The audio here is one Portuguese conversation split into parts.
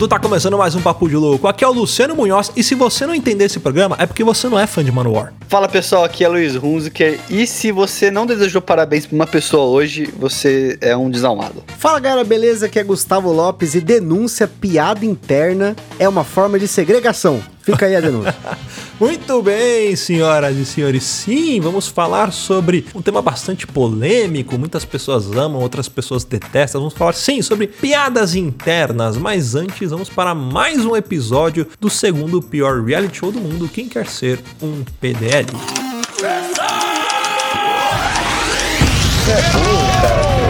vagabundo! Tá começando mais um Papo de Louco. Aqui é o Luciano Munhoz e se você não entender esse programa é porque você não é fã de Manowar. Fala pessoal, aqui é Luiz Hunziker e se você não desejou parabéns pra uma pessoa hoje, você é um desalmado. Fala galera, beleza? Aqui é Gustavo Lopes e denúncia, piada interna é uma forma de segregação. Fica aí a denúncia. Muito bem, senhoras e senhores. Sim, vamos falar sobre um tema bastante polêmico. Muitas pessoas amam, outras pessoas detestam. Vamos falar, sim, sobre piadas internas. Mas antes, vamos para mais um episódio do segundo pior reality show do mundo. Quem quer ser um PDL? Você é burro, cara.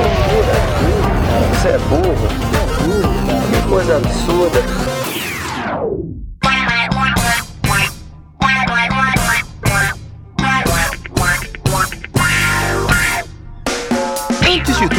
Você é burro. Você é burro. Você é burro, cara. Que coisa absurda.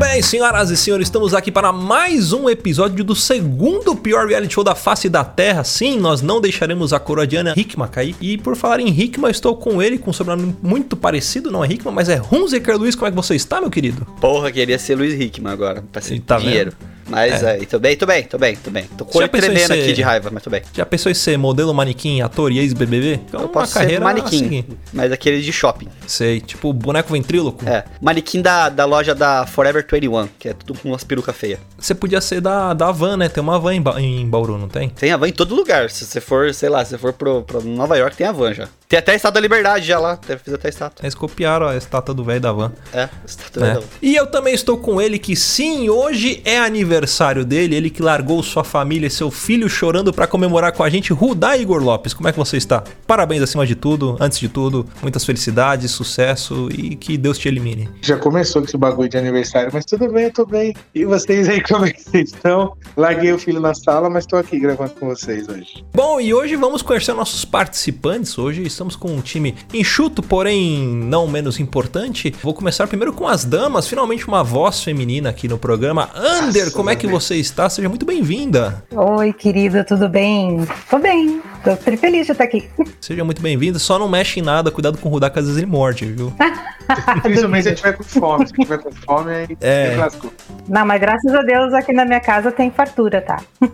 bem, senhoras e senhores, estamos aqui para mais um episódio do segundo pior reality show da face da Terra. Sim, nós não deixaremos a coroa de Ana Hickman cair. E por falar em Hickman, estou com ele, com um sobrenome muito parecido, não é Hickman, mas é Hunziker Luiz. Como é que você está, meu querido? Porra, queria ser Luiz Hickman agora, pra ser Tá dinheiro. Mas É. aí, tô bem, tô bem, tô bem, tô bem. Tô com tremendo ser- aqui de raiva, mas tô bem. Já pensou em ser modelo, manequim, ator e ex-BBB? É Eu posso carreira ser manequim, assim, mas aquele de shopping. Sei, tipo boneco ventríloco. É, manequim da, da loja da Forever 21, que é tudo com umas perucas feias. Você podia ser da, da van, né? Tem uma van em, ba em Bauru, não tem? Tem a van em todo lugar. Se você for, sei lá, se você for pro, pro Nova York, tem a van já. Tem até a Estátua da Liberdade já lá. Deve fiz até a estátua. Eles copiaram a estátua do velho da van. É, a estátua né? da van. E eu também estou com ele que sim, hoje é aniversário dele, ele que largou sua família e seu filho chorando pra comemorar com a gente, Rudá Igor Lopes. Como é que você está? Parabéns acima de tudo, antes de tudo, muitas felicidades, sucesso e que Deus te elimine. Já começou com esse bagulho de aniversário, mas tudo bem, eu tô bem. E vocês aí, como é que vocês estão? Larguei o filho na sala, mas tô aqui gravando com vocês hoje. Bom, e hoje vamos conhecer nossos participantes. Hoje estamos com um time enxuto, porém não menos importante. Vou começar primeiro com as damas, finalmente uma voz feminina aqui no programa. Ander, Nossa, como é que você está? Seja muito bem-vinda. Oi, querida, tudo bem? Tô bem, tô tri- feliz de estar aqui. Seja muito bem-vinda. Só não mexe em nada, cuidado com o Rudá, que às vezes ele morde, viu? Principalmente se a gente tiver com fome. Se tiver com fome, aí É. lascou. Não, mas graças a Deus aqui na minha casa tem fartura, tá?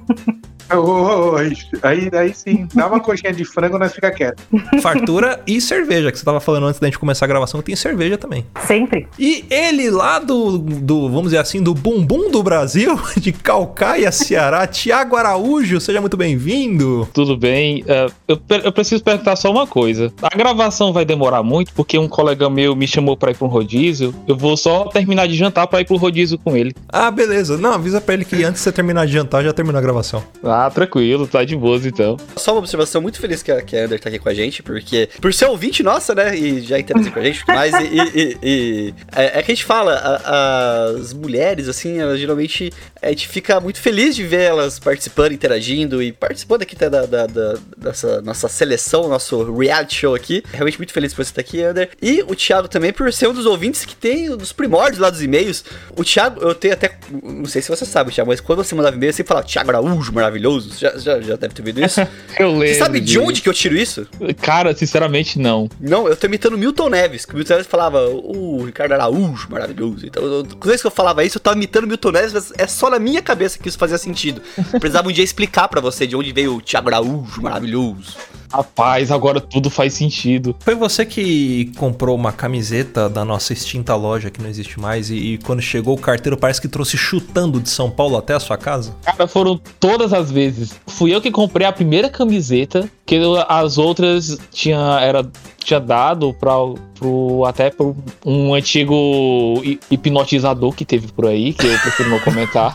Oi, aí, aí sim, dá uma coxinha de frango, nós fica quieto. Fartura e cerveja, que você tava falando antes da gente começar a gravação, que tem cerveja também. Sempre. E ele lá do, do, vamos dizer assim, do bumbum do Brasil, de Calcaia, Ceará, Tiago Araújo, seja muito bem-vindo. Tudo bem. É, eu, eu preciso perguntar só uma coisa. A gravação vai demorar muito, porque um colega meu me chamou pra ir pra um rodízio. Eu vou só terminar de jantar pra ir pro rodízio com ele. Ah, beleza. Não, avisa pra ele que antes de você terminar de jantar, já terminou a gravação. Ah, tranquilo, tá de boas então. Só uma observação muito feliz que a, Ander tá aqui com a gente, porque por ser ouvinte nossa, né? E já interagiu com a gente, mas e, e- e- é, é que a gente fala, a- as mulheres, assim, elas geralmente a gente fica muito feliz de ver elas participando, interagindo e participando aqui tá, da, da- da- dessa nossa seleção, nosso reality show aqui. Realmente muito feliz por você estar aqui, Ander. E o Thiago também por ser um dos ouvintes que tem um dos primórdios lá dos e-mails. O Thiago, eu tenho até. Não sei se você sabe, Thiago, mas quando você mandava e-mail, você falava Thiago Araújo, maravilhoso. Já, já, já deve ter ouvido isso. Eu lembro. Você sabe de onde que eu tiro isso? Cara, sinceramente, não. Não, eu tô imitando Milton Neves, que o Milton Neves falava, o Ricardo Araújo, maravilhoso. Então, eu, toda vez que eu falava isso, eu tava imitando Milton Neves, mas é só na minha cabeça que isso fazia sentido. Eu precisava um dia explicar pra você de onde veio o Thiago Araújo, maravilhoso. Rapaz, agora tudo faz sentido. Foi você que comprou uma camiseta da nossa extinta loja que não existe mais e, e quando chegou o carteiro parece que trouxe chutando de São Paulo até a sua casa? Cara, foram todas as vezes. Fui eu que comprei a primeira camiseta, que eu- as outras tinha, era, tinha dado pra, pro, até pro um antigo hi- hipnotizador que teve por aí, que eu prefiro não comentar.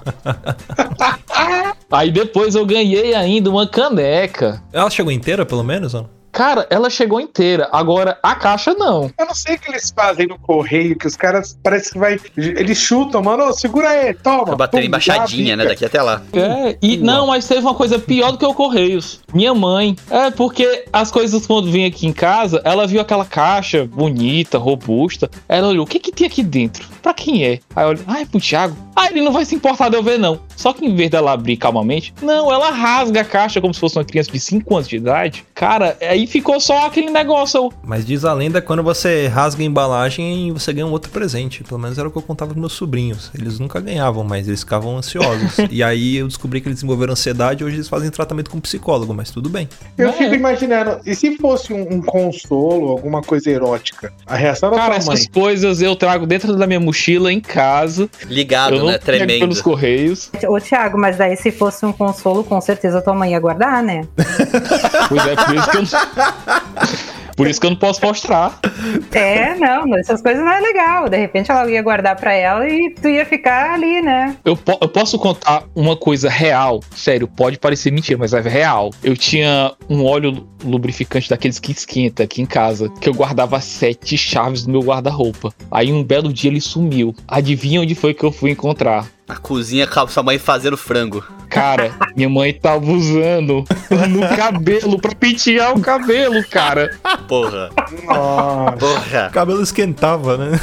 aí depois eu ganhei ainda uma caneca. Ela chegou inteira, pelo menos? ou não? Cara, ela chegou inteira. Agora, a caixa não. Eu não sei o que eles fazem no correio, que os caras parece que vai. Eles chutam, mano, segura aí, toma. Pum, embaixadinha, né, daqui até lá. É, e não, mas teve uma coisa pior do que o Correios. Minha mãe. É, porque as coisas quando vem aqui em casa, ela viu aquela caixa bonita, robusta. Ela olhou, o que que tem aqui dentro? Pra quem é? Aí ah, é pro Thiago. Ah, ele não vai se importar de eu ver, não. Só que em vez dela abrir calmamente, não, ela rasga a caixa como se fosse uma criança de 5 anos de idade. Cara, aí ficou só aquele negócio. Mas diz a lenda quando você rasga a embalagem você ganha um outro presente. Pelo menos era o que eu contava com meus sobrinhos. Eles nunca ganhavam, mas eles ficavam ansiosos. e aí eu descobri que eles desenvolveram ansiedade e hoje eles fazem tratamento com psicólogo, mas tudo bem. Eu É. fico imaginando, e se fosse um, um consolo, alguma coisa erótica? A reação da Cara, sua mãe. essas coisas eu trago dentro da minha mochila em casa. Ligado, eu não né? Tremendo. pelos correios. Ô, Thiago, mas daí se fosse um consolo, com certeza tua mãe ia guardar, né? Pois é, por isso que eu. Por isso que eu não posso mostrar. É, não, essas coisas não é legal. De repente ela ia guardar pra ela e tu ia ficar ali, né? Eu, po- eu posso contar uma coisa real. Sério, pode parecer mentira, mas é real. Eu tinha um óleo lubrificante daqueles que esquenta aqui em casa, que eu guardava sete chaves no meu guarda-roupa. Aí um belo dia ele sumiu. Adivinha onde foi que eu fui encontrar? A cozinha com a sua mãe fazendo frango. Cara, minha mãe tava usando no cabelo pra pentear o cabelo, cara. Porra. Nossa. O Porra. cabelo esquentava, né?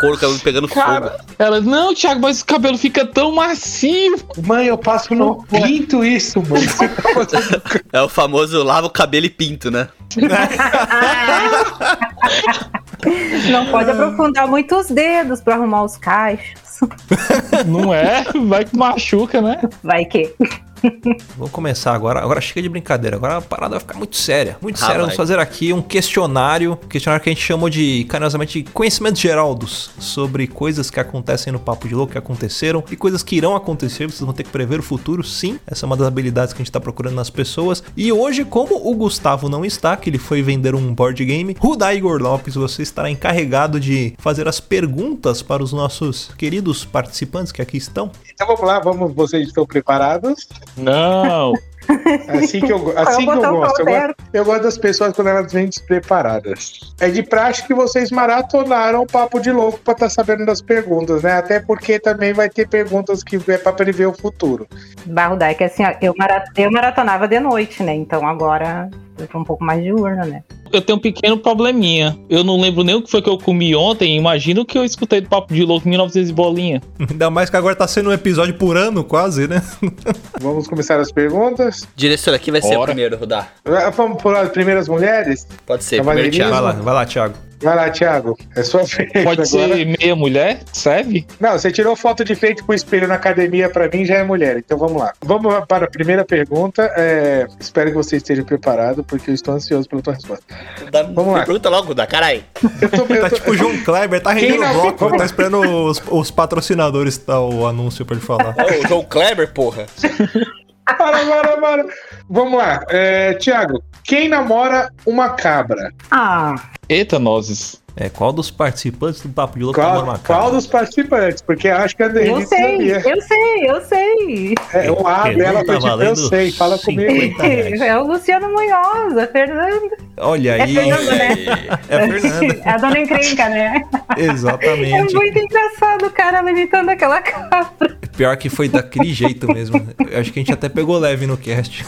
Couro cabelo pegando fogo. Cara, ela, não, Thiago, mas o cabelo fica tão macio. Mãe, eu passo no pinto isso, tá fazendo- É o famoso lava o cabelo e pinto, né? Não pode aprofundar muito os dedos pra arrumar os cachos. Não é? Vai que machuca, né? Vai que. Vamos começar agora. Agora chega de brincadeira. Agora a parada vai ficar muito séria. Muito Ah, séria. vai. Vamos fazer aqui um questionário. Um questionário que a gente chamou de, carinhosamente, conhecimentos geraldos sobre coisas que acontecem no Papo de Louco, que aconteceram e coisas que irão acontecer. Vocês vão ter que prever o futuro, sim. Essa é uma das habilidades que a gente tá procurando nas pessoas. E hoje, como o Gustavo não está, que ele foi vender um board game, Rudá Igor Lopes, você estará encarregado de fazer as perguntas para os nossos queridos participantes que aqui estão. Então vamos lá, vamos, vocês estão preparados? Não. Assim que eu, é assim que eu gosto. Eu, gosto. eu gosto das pessoas quando elas vêm despreparadas. É de praxe que vocês maratonaram o papo de louco pra estar sabendo das perguntas, né? Até porque também vai ter perguntas que é pra prever o futuro. Barro Dai, que assim, ó, eu, mara- eu maratonava de noite, né? Então agora um pouco mais diurna, né? Eu tenho um pequeno probleminha. Eu não lembro nem o que foi que eu comi ontem. Imagina o que eu escutei do Papo de Louco em 1900 e bolinha. Ainda mais que agora tá sendo um episódio por ano, quase, né? Vamos começar as perguntas. Diretor, aqui vai ser o primeiro, Rudá. Vamos por as primeiras mulheres? Pode ser, Cavaleirismo. primeiro Vai Thiago. lá, vai lá, Thiago. Vai lá, Thiago. É sua vez Pode agora. ser meia mulher? Serve? Não, você tirou foto de frente pro espelho na academia, pra mim já é mulher. Então vamos lá. Vamos para a primeira pergunta. É, espero que você esteja preparado, porque eu estou ansioso pela tua resposta. Dá- Vamos lá. Pergunta logo, Rudá, caralho. Eu tô, eu Tá tô- tipo o João Kleber, tá rendendo o bloco, ficou- tá esperando os, os patrocinadores dar o anúncio pra ele falar. É o João Kleber, porra. Para, para, para. Vamos lá. É, Tiago, quem namora uma cabra? Ah, Eita, nozes. É, qual dos participantes do Papo de Louco Qual, tá uma qual dos participantes? Porque acho que a eu Denise sei, sabia. eu sei, eu sei. É, o A dela foi tipo, eu sei, fala comigo. 50 reais. É o Luciano Munhoz, a Fernanda. Olha É aí, Fernanda, né? é a Fernanda. a dona encrenca, né? É Exatamente. muito engraçado o cara imitando aquela cabra. Pior que foi daquele jeito mesmo. Eu acho que a gente até pegou leve no cast.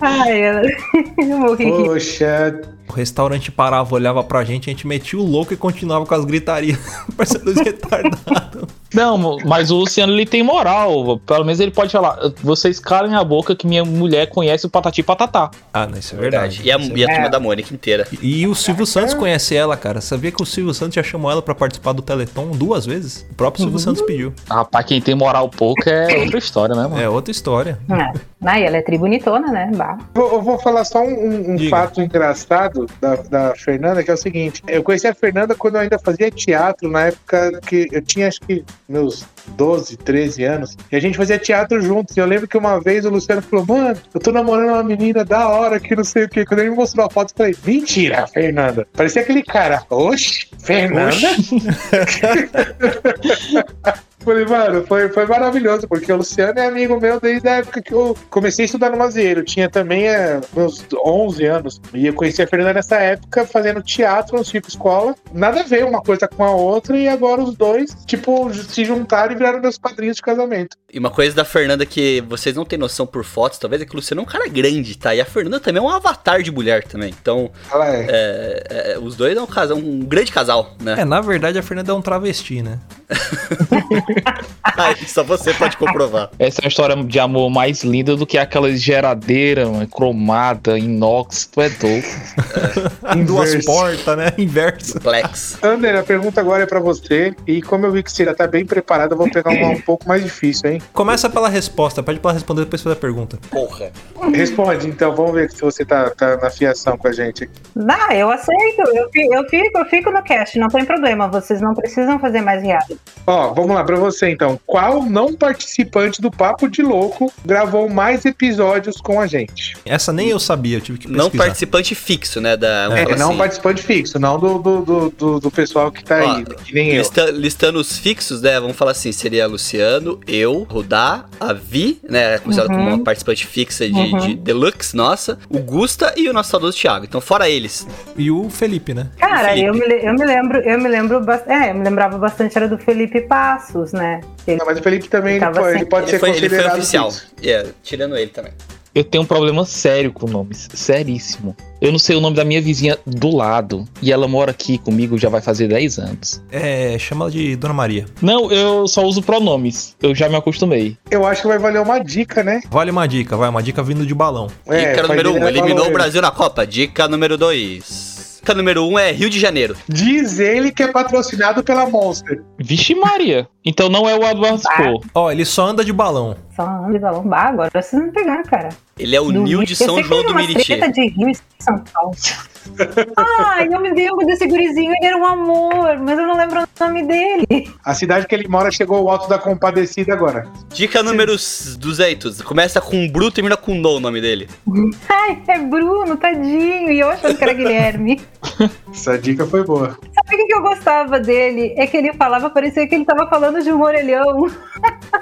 Ai, eu morri. Poxa, O restaurante parava, olhava pra gente, a gente metia o louco e continuava com as gritarias. Parecendo dois retardados. Não, mas o Luciano ele tem moral. Pelo menos ele pode falar. Vocês calem a boca que minha mulher conhece o Patati Patatá. Ah, não, isso é verdade. Verdade. E a, é e a É. turma da Mônica inteira. E e o Silvio Santos conhece ela, cara. Sabia que o Silvio Santos já chamou ela pra participar do Teleton duas vezes? O próprio Silvio Santos pediu. Rapaz, quem tem moral pouco é outra história, né, mano? É outra história. É. Ah, e ela é tribunitona, né? Bah. Vou- Eu vou falar só um, um fato engraçado da, da Fernanda, que é o seguinte: eu conheci a Fernanda quando eu ainda fazia teatro, na época que eu tinha acho que meus 12, 13 anos, e a gente fazia teatro juntos. E eu lembro que uma vez o Luciano falou: Mano, eu tô namorando uma menina da hora que não sei o que. Quando ele me mostrou a foto, eu falei: Mentira, Fernanda. Parecia aquele cara: Oxe, Fernanda? Falei, mano, foi, foi maravilhoso, porque o Luciano é amigo meu desde a época que eu comecei a estudar no Mazieiro. Eu tinha também é, meus 11 anos. E eu conheci a Fernanda nessa época, fazendo teatro no Circo Escola. Nada a ver uma coisa com a outra, e agora os dois, tipo, se juntaram e viraram meus padrinhos de casamento. E uma coisa da Fernanda que vocês não têm noção por fotos, talvez, é que o Luciano é um cara grande, tá? E a Fernanda também é um avatar de mulher também. Então, Ela é. é, é, os dois é um casal, um grande casal, né? É, na verdade a Fernanda é um travesti, né? Aí, só você pode comprovar. Essa é uma história de amor mais linda do que aquela geladeira mano, cromada, inox. Tu é doido. Em duas portas, né? Inverso. Plex. Ander, a pergunta agora é pra você. E como eu vi que você já tá bem preparado, eu vou pegar uma um pouco mais difícil, hein? Começa pela resposta, pede pra ela responder depois faz a pergunta. Porra. Responde, então, vamos ver se você tá, tá na fiação com a gente. Ah, eu aceito. Eu, fi- eu fico, eu fico no cast, não tem problema. Vocês não precisam fazer mais reality. Ó, vamos lá pra você então. Qual não participante do Papo de Louco gravou mais episódios com a gente? Essa nem eu sabia, eu tive que pesquisar. Não participante fixo, né? Da, É, não assim. participante fixo, não do, do, do, do- do pessoal que tá Ó, aí, que nem eu. Lista- listando os fixos, né? Vamos falar assim: seria Luciano, eu, Rudá, a Vi, né? Considerado Uhum. como uma participante fixa de, Uhum. de Deluxe, nossa, o Gusta e o nosso saudoso Thiago. Então, fora eles. E o Felipe, né? Cara, Felipe. eu me, eu me lembro, eu me lembro bastante. É, eu me lembrava bastante, era do Felipe Passos, né? Ele- Não, mas o Felipe também ele pode, ele pode Ele ser foi, ele foi considerado oficial. É, tirando ele também. Eu tenho um problema sério com nomes. Seríssimo. Eu não sei o nome da minha vizinha do lado. E ela mora aqui comigo já vai fazer 10 anos. É, chama ela de Dona Maria. Não, eu só uso pronomes. Eu já me acostumei. Eu acho que vai valer uma dica, né? Vale uma dica, vai, uma dica vindo de balão. É, Dica número 1, dele um, eliminou o Brasil na Copa. Dica número 2. Dica número 1 um é Rio de Janeiro. Diz ele que é patrocinado pela Monster. Vixe Maria. Então não é o Eduardo Spor. Ó, ele só anda de balão. Só anda de balão. Bah, agora vocês me pegaram, cara. Ele é o Do Nil de São João do treta de Rio e São Paulo. Ai, eu me lembro desse gurizinho, ele era um amor, mas eu não lembro o nome dele. A cidade que ele mora chegou ao alto da compadecida agora. Dica número 200. Começa com Bru, termina com No o nome dele. Ai, é Bruno, tadinho. E eu achando que era Guilherme. Essa dica foi boa. Sabe o que eu gostava dele? É que ele falava, parecia que ele tava falando de um orelhão.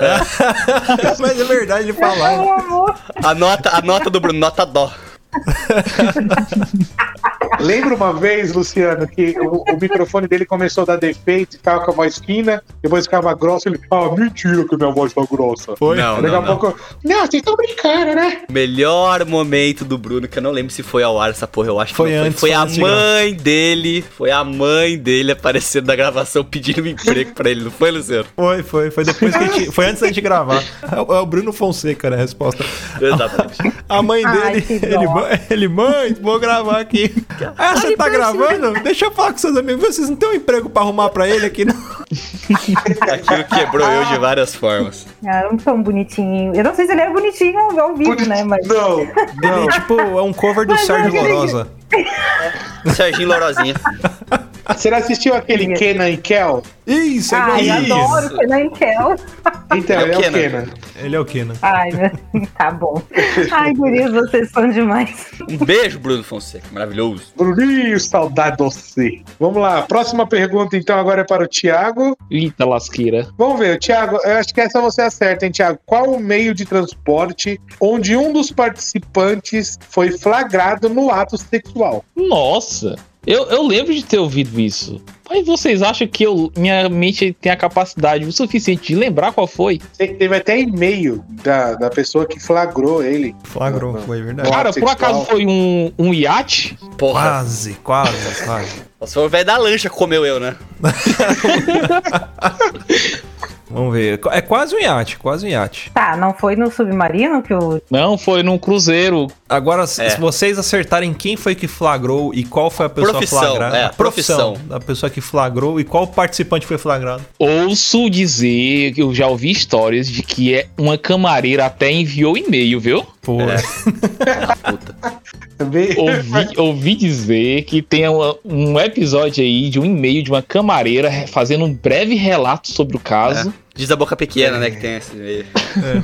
Mas é verdade, ele É falava. um amor. A nota, a nota do Bruno, nota dó. Lembra uma vez, Luciano, que o, o microfone dele começou a dar defeito, ficava com a voz fina, depois ficava grossa, ele, ah, mentira que minha voz tá grossa. Foi? Não, Daqui não, a não. pouco, não, vocês estão brincando, né? Melhor momento do Bruno, que eu não lembro se foi ao ar essa porra, eu acho que Foi não antes, Foi foi a antes mãe dele, foi a mãe dele aparecendo na gravação pedindo um emprego pra ele, não foi, Luciano? Foi, foi, foi depois que a gente. Foi antes da gente gravar. É o é Bruno Fonseca, né? A resposta. Exatamente. A mãe Ai, dele, que dó. ele, "Mãe- ele, mãe, vou gravar aqui. Ah, você tá gravando? Deixa eu falar com seus amigos. Vocês não tem um emprego pra arrumar pra ele aqui, não? Aquilo quebrou eu de várias formas. Ah, não tão bonitinho. Eu não sei se ele era bonitinho ao vivo, né? Mas. Não, não. Ele, tipo, é um cover do Sérgio Lorosa. Serginho Lorozinha. Você não assistiu aquele Kenan e Kel? Isso, é Ai, eu igualzinho. adoro o Kenan Kel. Então, É ele é o Kenan. Kenan. Ele é o Kenan. Ai, meu- tá bom. Ai, gurias, vocês são demais. Um beijo, Bruno Fonseca, maravilhoso. Bruninho, saudade de você. Vamos lá, próxima pergunta então agora é para o Thiago. Eita lasqueira. Vamos ver, Thiago, eu acho que essa você acerta, hein, Thiago? Qual o meio de transporte onde um dos participantes foi flagrado no ato sexual? Nossa. Eu, eu lembro de ter ouvido isso. Mas vocês acham que eu, minha mente tem a capacidade o suficiente de lembrar qual foi? Te- Teve até e-mail da, da pessoa que flagrou ele. Flagrou, Não, não. foi verdade. Cara, por acaso foi um, um iate? Porra. Quase, quase, quase. Se for o velho da lancha que comeu eu, né? Vamos ver. É quase um iate, quase um iate. Tá, não foi no submarino que o. Não, foi num cruzeiro. Agora, se É. se vocês acertarem quem foi que flagrou e qual foi a pessoa Profissão, flagrada. é, a profissão profissão. da pessoa que flagrou e qual participante foi flagrado. Ouço dizer que eu já ouvi histórias de que é uma camareira até enviou e-mail, viu? Pô, É. Puta. Ouvi, ouvi dizer que tem uma- um episódio aí de um e-mail de uma camareira fazendo um breve relato sobre o caso. Diz a boca pequena, né, que tem esse meio.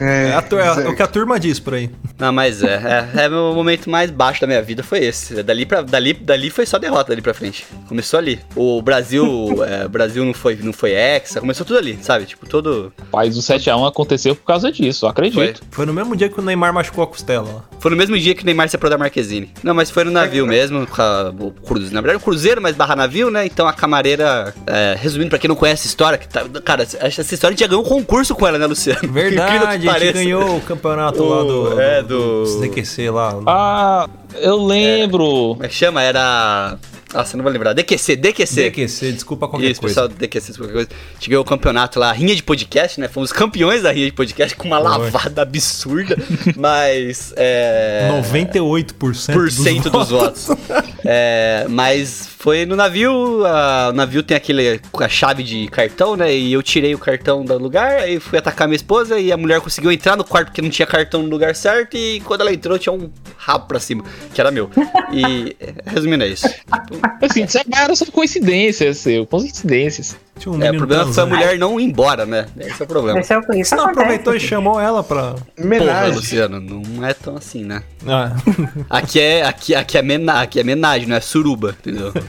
é, a tu- é o que a turma diz por aí. Não, mas é, é, é meu momento mais baixo da minha vida foi esse. Dali, pra, dali, dali foi só derrota dali pra frente. Começou ali. O Brasil, é, o Brasil não foi, não foi hexa, começou tudo ali, sabe? Tipo, todo. Mas o 7x1 aconteceu por causa disso, eu Foi. acredito. Foi no mesmo dia que o Neymar machucou a costela. lá. Foi no mesmo dia que o Neymar se separou da Marquezine. Não, mas foi no navio mesmo, com a- o cruzeiro. Na verdade, o cruzeiro, mas barra navio, né? Então a camareira, é, resumindo pra quem não conhece a história, que tá, cara, essa história a gente já ganhou um concurso com ela, né, Luciano? Verdade, a gente ganhou o campeonato O- lá do, é, do, do- CQC lá. Ah, eu lembro. Como é que chama? Era. Nossa, eu não vou lembrar. DQC, DQC. CQC, desculpa qualquer Isso, coisa. pessoal do DQC, qualquer coisa. A gente ganhou o campeonato lá, rinha de podcast, né? Fomos campeões da rinha de podcast com uma Foi. lavada absurda, mas. É... 98% por cento dos votos. É, mas foi no navio, a- o navio tem aquele a chave de cartão, né? E eu tirei o cartão do lugar, aí fui atacar minha esposa e a mulher conseguiu entrar no quarto porque não tinha cartão no lugar certo e quando ela entrou tinha um rabo pra cima, que era meu. E é, resumindo é isso. Assim, isso era só coincidência, seu. Coincidências. Tinha um É, o problema foi a transando. mulher não ir embora, né? Esse é o problema. Esse é o isso Você não acontece. aproveitou e chamou ela pra. Porra, Homenagem. Luciano, não é tão assim, né? Ah, Aqui é, aqui, aqui é, mena, aqui é menagem, não é suruba, entendeu?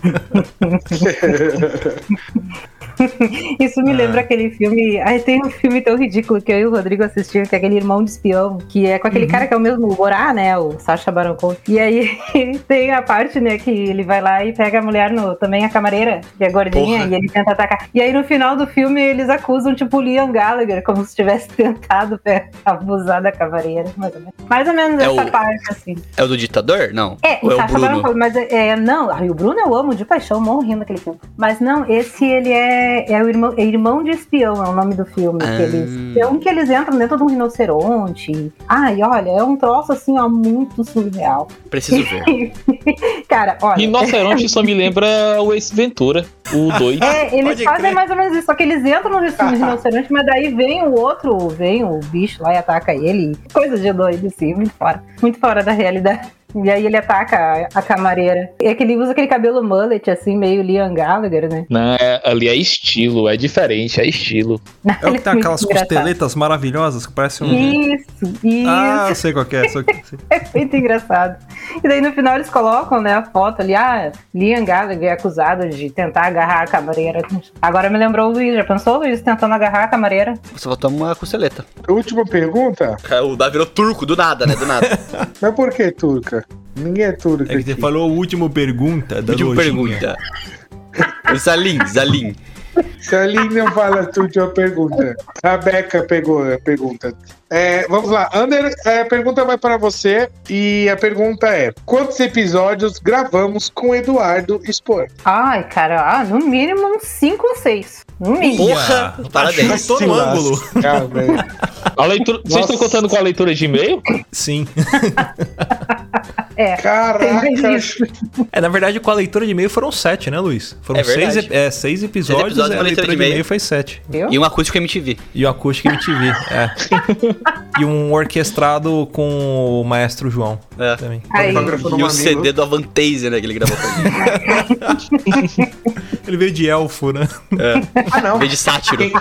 Isso me lembra aquele filme. Ai, tem um filme tão ridículo que eu e o Rodrigo assistimos, que é aquele Irmão de Espião, que é com aquele cara que é o mesmo o Borá, né? O Sacha Baron Cohen. E aí tem a parte, né, que ele vai lá e pega a mulher no. Também a camareira, que é gordinha, Porra. e ele tenta atacar. E aí no final do filme eles acusam, tipo, o Liam Gallagher, como se tivesse tentado abusar da camareira. Mais ou menos, mais ou menos É essa o- parte, assim. É o do ditador? Não. É, Ou o é Sacha Baron? Cohen, mas é, é, não, ai, o Bruno eu amo de paixão, morro rindo daquele filme. Mas não, esse ele é, é o irmão, é irmão de espião, é o nome do filme. Ah. Que eles, é um que eles entram dentro de um rinoceronte. Ai, olha, é um troço assim, ó, muito surreal. Preciso ver. Cara, olha. Rinoceronte só me lembra o Ace Ventura, o doido. É, eles Pode fazem crer. mais ou menos isso, só que eles entram no rinoceronte, mas daí vem o outro, vem o bicho lá e ataca ele. Coisa de doido, assim, muito fora. Muito fora da realidade. E aí ele ataca a, a camareira. É que ele usa aquele cabelo mullet, assim, meio Liam Gallagher, né? Não, é- ali é estilo, é diferente, é estilo. é o que tem muito aquelas costeletas maravilhosas que parecem um. Isso, isso. Ah, eu sei qual que é. Sei qual que é. É muito engraçado. E daí no final eles colocam, né, a foto ali, ah, Liam Gallagher é acusado de tentar agarrar a camareira. Agora me lembrou o Luiz, já pensou o Luiz tentando agarrar a camareira? Só faltou uma costeleta. Última pergunta. O Davi virou turco, do nada, né? Do nada. Mas por que turca? Ninguém é turca É que você falou a última pergunta da Última lojinha. pergunta. O. Se a Aline não fala a última pergunta. A Beca pegou a pergunta. É, vamos lá. Ander, a pergunta vai para você. E a pergunta é: quantos episódios gravamos com Eduardo Spor? Ai, cara, ah, no mínimo uns 5 ou 6. No mínimo. Porra, parabéns. Tô no ângulo. Velho. A leitura, vocês estão contando com a leitura de e-mail? Sim. É. Caraca. Tem mais isso. É, na verdade, com a leitura de e-mail foram sete, né, Luiz? Foram É seis, é, seis episódios, episódios, e a uma leitura leitura de e-mail foi sete. Viu? E um acústico MTV. E o acústico MTV, é. e um orquestrado com o maestro João É. também. Aí, E o mamilo. CD do Avantasia, né? Que ele gravou pra gente. Ele veio de elfo, né? Ah, não. Vez de sátiro. Quem,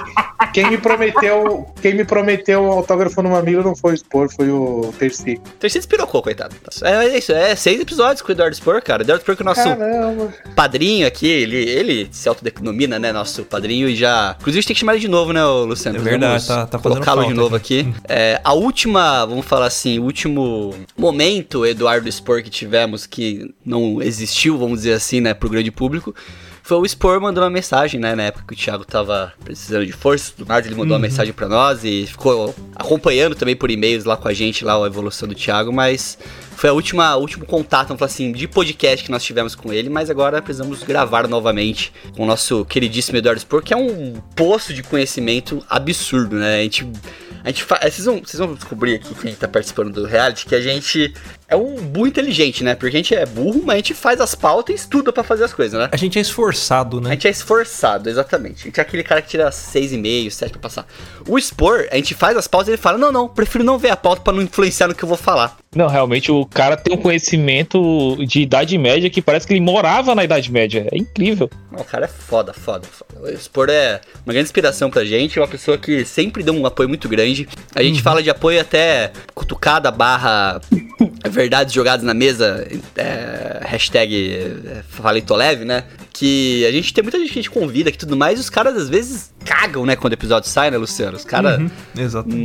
quem me prometeu, quem me prometeu o autógrafo no mamilo não foi o Spor, foi o Terci. Terceiro despirocou, coitado. É isso, é seis episódios com o Eduardo Spor, cara. Eduardo Spor que é o nosso Caramba. padrinho aqui, ele, ele se autodenomina, né? Nosso padrinho e já. Inclusive, a gente tem que chamar ele de novo, né, Luciano? É verdade, Vamos tá- tá fazendo Colocá-lo de novo aqui. É, a última, vamos falar assim, o último momento Eduardo Spor que tivemos que não existiu, vamos dizer assim, né, pro grande público. Foi o Spor mandando uma mensagem, né? Na época que o Thiago tava precisando de força, do nada ele mandou uma mensagem pra nós e ficou acompanhando também por e-mails lá com a gente, lá a evolução do Thiago, mas foi a última, o último contato, vamos falar assim, de podcast que nós tivemos com ele, mas agora precisamos gravar novamente com o nosso queridíssimo Eduardo Spor, que é um poço de conhecimento absurdo, né? A gente. A gente fa... vocês, vão, vocês vão descobrir aqui, quem tá participando do reality, que a gente é um burro inteligente, né? Porque a gente é burro, mas a gente faz as pautas e estuda pra fazer as coisas, né? A gente é esforçado, A né? gente é esforçado, exatamente. A gente é aquele cara que tira 6,5, 7 pra passar. O expor, a gente faz as pautas e ele fala: Não, não, prefiro não ver a pauta pra não influenciar no que eu vou falar. Não, realmente o cara tem um conhecimento de Idade Média que parece que ele morava na Idade Média. É incrível. O cara é foda, foda, foda. O expor é uma grande inspiração pra gente, uma pessoa que sempre deu um apoio muito grande. A gente fala de apoio até cutucada barra verdades jogadas na mesa, é, hashtag é, Falei Leve, né? Que a gente tem muita gente que a gente convida e tudo mais, e os caras às vezes cagam, né, quando o episódio sai, né, Luciano? Os caras Uhum,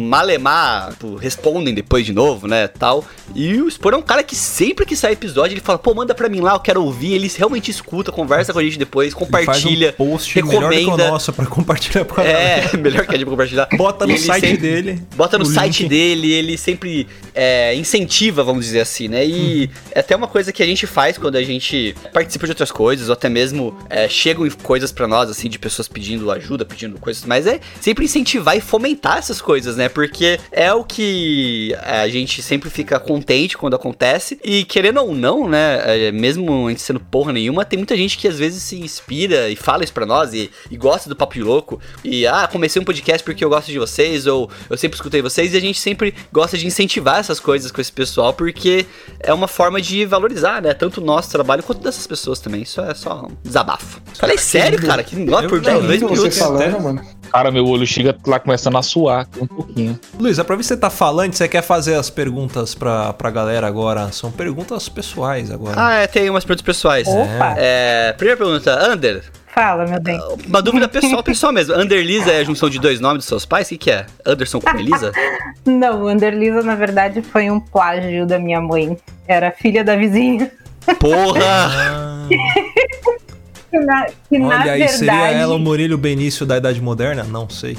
malemar, tipo, respondem depois de novo, né, tal. E o Spor é um cara que sempre que sai episódio, ele fala, pô, manda pra mim lá, eu quero ouvir. Ele realmente escuta, conversa com a gente depois, compartilha, Ele faz um post melhor do que o recomenda. nosso pra compartilhar com a galera. É, melhor que a gente compartilhar. Bota no ele site sempre- dele. Bota no site link. dele, ele sempre é, incentiva, vamos dizer assim, né? E é até uma coisa que a gente faz quando a gente participa de outras coisas, ou até mesmo é, chegam coisas pra nós, assim, de pessoas pedindo ajuda, pedindo coisas, mas é sempre incentivar e fomentar essas coisas, né? Porque é o que a gente sempre fica contente quando acontece, e querendo ou não, né? é, mesmo a gente sendo porra nenhuma, tem muita gente que às vezes se inspira e fala isso pra nós e, e gosta do Papo de Louco, e ah, comecei um podcast porque eu gosto de vocês, ou eu sempre escutei vocês, e a gente sempre gosta de incentivar essas coisas com esse pessoal, porque é uma forma de valorizar, né? Tanto o nosso trabalho quanto dessas pessoas também. Isso é só um desabafo. Falei sério, cara, que não Eu por não, dois Você minutos. falando, mano. Cara, meu olho chega lá começando a suar um pouquinho. Luiz, pra ver se você tá falando, você quer fazer as perguntas pra, pra galera agora? São perguntas pessoais agora. Ah, é, tem umas perguntas pessoais. Opa! É, primeira pergunta, Under, Fala, meu bem. uma dúvida pessoal, pessoal mesmo. Anderlisa é a junção de dois nomes dos seus pais? O que, que é? Anderson com Elisa? Não, Anderlisa, na verdade, foi um plágio da minha mãe. Era filha da vizinha. Porra! Ah, Que na, que na olha aí, verdade. seria ela o Murilo Benício da Idade Moderna? Não sei.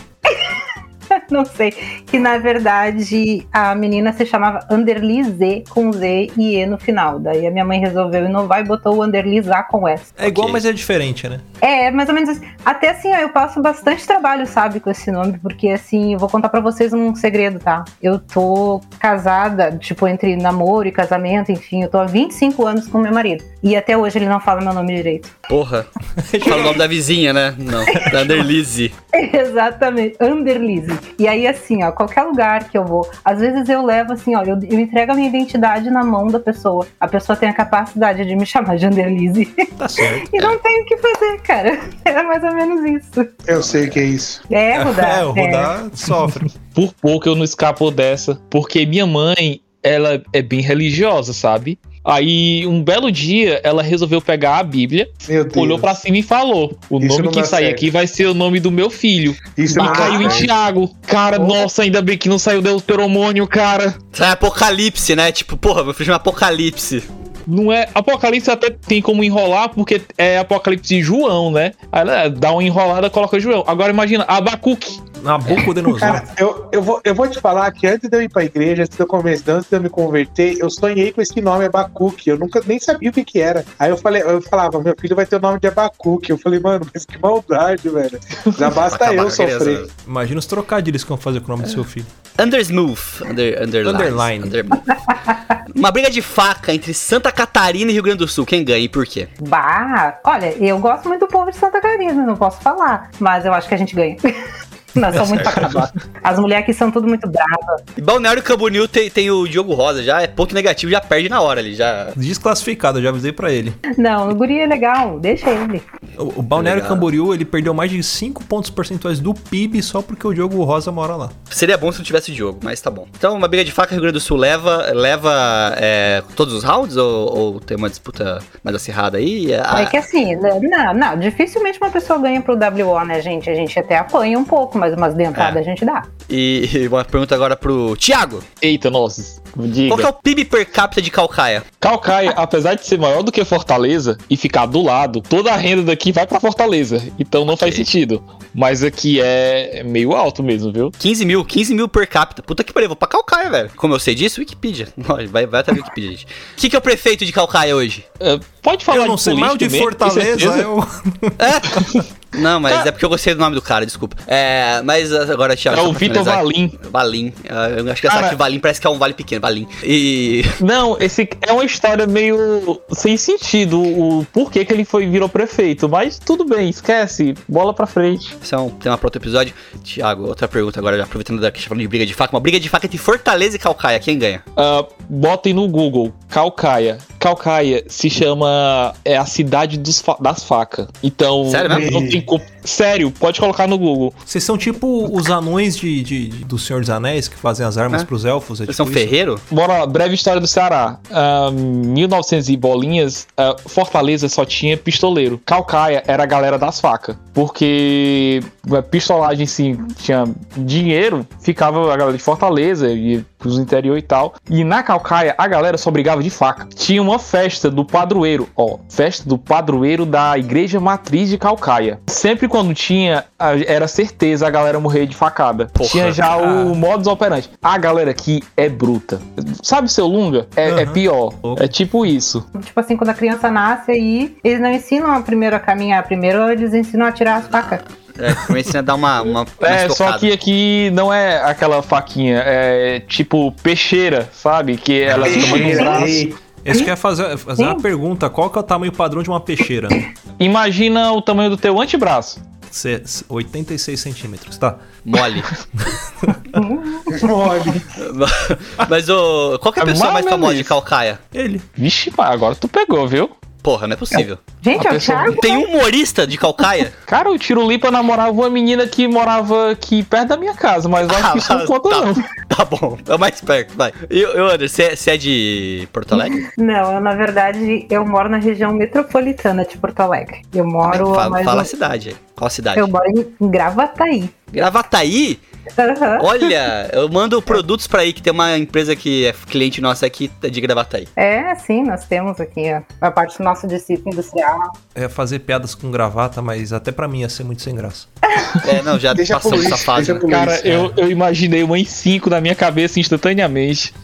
Não sei. Que na verdade a menina se chamava Anderlize com Z e E no final. Daí a minha mãe resolveu inovar e botou o Anderliza com S. É igual, Ok. mas é diferente, né? É, mais ou menos assim. Até assim, ó, eu passo bastante trabalho, sabe, com esse nome, porque assim, eu vou contar pra vocês um segredo, tá? Eu tô casada, tipo, entre namoro e casamento, enfim, eu tô há 25 anos com meu marido. E até hoje ele não fala meu nome direito. Porra. Fala o nome da vizinha, né? Não, da Anderlise. Exatamente, Anderlize. E aí, assim, ó, qualquer lugar que eu vou, às vezes eu levo assim, ó, eu, eu entrego a minha identidade na mão da pessoa. A pessoa tem a capacidade de me chamar de Anderlize. Tá certo. e não tem o que fazer, cara. É mais ou menos isso. Eu sei que é isso. É, Rudá. É, o Rudá sofre. Por pouco eu não escapo dessa. Porque minha mãe, ela é bem religiosa, sabe? Aí, um belo dia, ela resolveu pegar a Bíblia, olhou pra cima e falou: O Isso nome que sair certo. aqui vai ser o nome do meu filho. Isso e não caiu em. Tiago. Cara, Oh. nossa, ainda bem que não saiu deuteromônio, cara. Sai Apocalipse, né? Tipo, porra, meu filho chama Apocalipse. Não é. Apocalipse até tem como enrolar, porque é Apocalipse de João, né? Aí ela dá uma enrolada, coloca João. Agora imagina, Abacuque. Nabucodonosor. Cara, eu, eu, vou, eu vou te falar que antes de eu ir pra igreja, antes de eu começar, antes de eu me converter, eu sonhei com esse nome Abacuque. Eu nunca nem sabia o que que era. Aí eu falei, eu falava, meu filho vai ter o nome de Abacuque. Eu falei, mano, mas que maldade, velho. Já basta eu criança, sofrer. Imagina os trocadilhos que vão fazer com o nome do seu filho. Undersmooth. Under, underline. Underline. Undermooth. Uma briga de faca entre Santa Catarina e Rio Grande do Sul. Quem ganha e por quê? Bah, olha, eu gosto muito do povo de Santa Catarina, não posso falar, mas eu acho que a gente ganha. Nós somos muito pacadotas. As mulheres aqui são tudo muito bravas. E Balneário Camboriú tem, tem o Diogo Rosa, já é ponto negativo, já perde na hora ali, já... Desclassificado, eu já avisei pra ele. Não, o guri é legal, deixa ele. O, o Balneário Legal. Camboriú, ele perdeu mais de 5 pontos percentuais do PIB só porque o Diogo Rosa mora lá. Seria bom se não tivesse o Diogo, mas tá bom. Então, uma briga de faca, Rio Grande do Sul leva, leva é, todos os rounds ou, ou tem uma disputa mais acirrada aí? Ah, É que assim, né, não, não, dificilmente uma pessoa ganha pro WO, né, gente? A gente até apanha um pouco, mas umas dentadas É. a gente dá. E uma pergunta agora pro Thiago. Eita, nossa. Diga. Qual que é o PIB per capita de Calcaia? Calcaia, apesar de ser maior do que Fortaleza e ficar do lado, toda a renda daqui vai pra Fortaleza. Então não faz sentido. Mas aqui é meio alto mesmo, viu? 15 mil, 15 mil per capita. Puta que pariu, vou pra Calcaia, velho. Como eu sei disso? Wikipedia. Vai, vai até a Wikipedia, gente. O que, que é o prefeito de Calcaia hoje? É, pode falar Eu não de sei, mas o de mesmo, Fortaleza, eu. Não, mas é porque eu gostei do nome do cara, desculpa. É, mas agora, Thiago. É o Vitor Valim. Valim. Ah, Eu acho que essa Cara- aqui, Valim, parece que é um vale pequeno, Valim. E. Não, esse é uma história meio sem sentido, o porquê que ele foi virou prefeito, mas tudo bem, esquece, bola pra frente. Isso é um tema para outro episódio. Tiago, outra pergunta agora, já aproveitando da que a gente tá falando de briga de faca. Uma briga de faca entre Fortaleza e Calcaia, quem ganha? Ah, botem no Google, Calcaia. Calcaia se chama é a cidade dos fa- das facas. Então, Sério mesmo? Tem. Sério, pode colocar no Google. Vocês são tipo os anões de, de- de- do Senhor dos Anéis que fazem as armas É. pros elfos. É Vocês tipo são isso? ferreiro? Bora lá, breve história do Ceará. Ah, 1900 e bolinhas, ah, Fortaleza só tinha pistoleiro. Calcaia era a galera das facas. Porque a pistolagem, sim, tinha dinheiro, ficava a galera de Fortaleza e pros interior e tal. E na Calcaia, a galera só brigava de faca. Tinha uma festa do padroeiro, ó, festa do padroeiro da Igreja Matriz de Calcaia. Sempre quando tinha, era certeza a galera morrer de facada. Porra. Tinha já o modus operandi. A galera aqui é bruta. Sabe seu Lunga? É, é Aham. pior. É tipo isso. Tipo assim, quando a criança nasce aí, eles não ensinam primeiro a caminhar, primeiro eles ensinam a tirar as facas. É, começa a dar uma. uma, uma É, só que aqui não é aquela faquinha, é tipo peixeira, sabe? Que ela fica mais no braço. Esse quer fazer, fazer uma pergunta: qual que é o tamanho padrão de uma peixeira? Imagina o tamanho do teu antebraço. Cê- 86 centímetros, tá? Mole. Olha, Mas o. Qual que é a É pessoa mais mais famosa de. Calcaia? Ele. Vixe, agora tu pegou, viu? Porra, não é possível. Gente, A é o Thiago? Tem um humorista de Calcaia? Cara, o Tirulipa namorava uma menina que morava aqui perto da minha casa, mas acho que isso não conta, tá, não. tá bom, é o mais perto, vai. E o Anderson, você é- você é de Porto Alegre? Não, eu, na verdade, eu moro na região metropolitana de Porto Alegre. Eu moro a fala mais fala a um- cidade aí. Qual a cidade? Eu moro em Gravataí. Gravataí? Aham. Olha, eu mando produtos pra aí, que tem uma empresa que é cliente nossa aqui é de Gravataí. É, sim, nós temos aqui ó, a parte do nosso distrito industrial. É fazer piadas com gravata, mas até pra mim ia ser muito sem graça. É, não, já Deixa passamos essa fase. né? Cara, eu, eu imaginei uma em cinco na minha cabeça instantaneamente.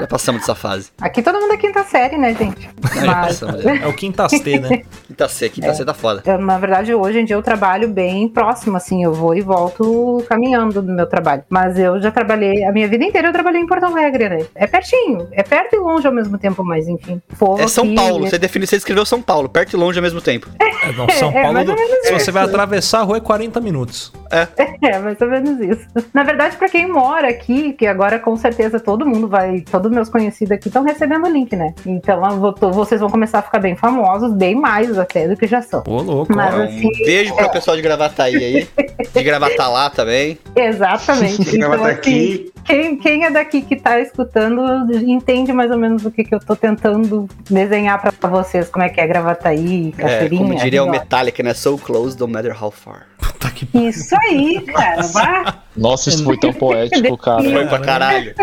Já passamos dessa fase. Aqui todo mundo é quinta série, né, gente? Mas, passamos. já. É o quintastê, né? Quinta C, quinta C tá foda. eu, na verdade, hoje em dia eu trabalho bem próximo, assim, eu vou e volto caminhando do meu trabalho. Mas eu já trabalhei, a minha vida inteira eu trabalhei em Porto Alegre, né? É pertinho, é perto e longe ao mesmo tempo, mas enfim. povo É São aqui- Paulo, você definiu, você escreveu São Paulo, perto e longe ao mesmo tempo. É, não, São É, Paulo. ou do- se você vai atravessar a rua é 40 minutos. É, mais ou menos isso. Na verdade, pra quem mora aqui, que agora com certeza todo mundo vai, todos meus conhecidos aqui estão recebendo o link, né? Então eu vou- tô- vocês vão começar a ficar bem famosos, bem mais até do que já são. Ô, louco. Mas ó. Um assim, beijo pro pessoal de Gravataí aí. De Gravatalá também. exatamente. Fica Então, assim, aqui. quem, quem é daqui que tá escutando entende mais ou menos o que, que eu tô tentando desenhar pra vocês, como é que é Gravataí, É, Cachoeirinha. como diria o. Metallica, né? So close, no matter how far. Puta que Isso aí, cara. vá. Nossa, isso foi tão poético, cara. Foi pra caralho.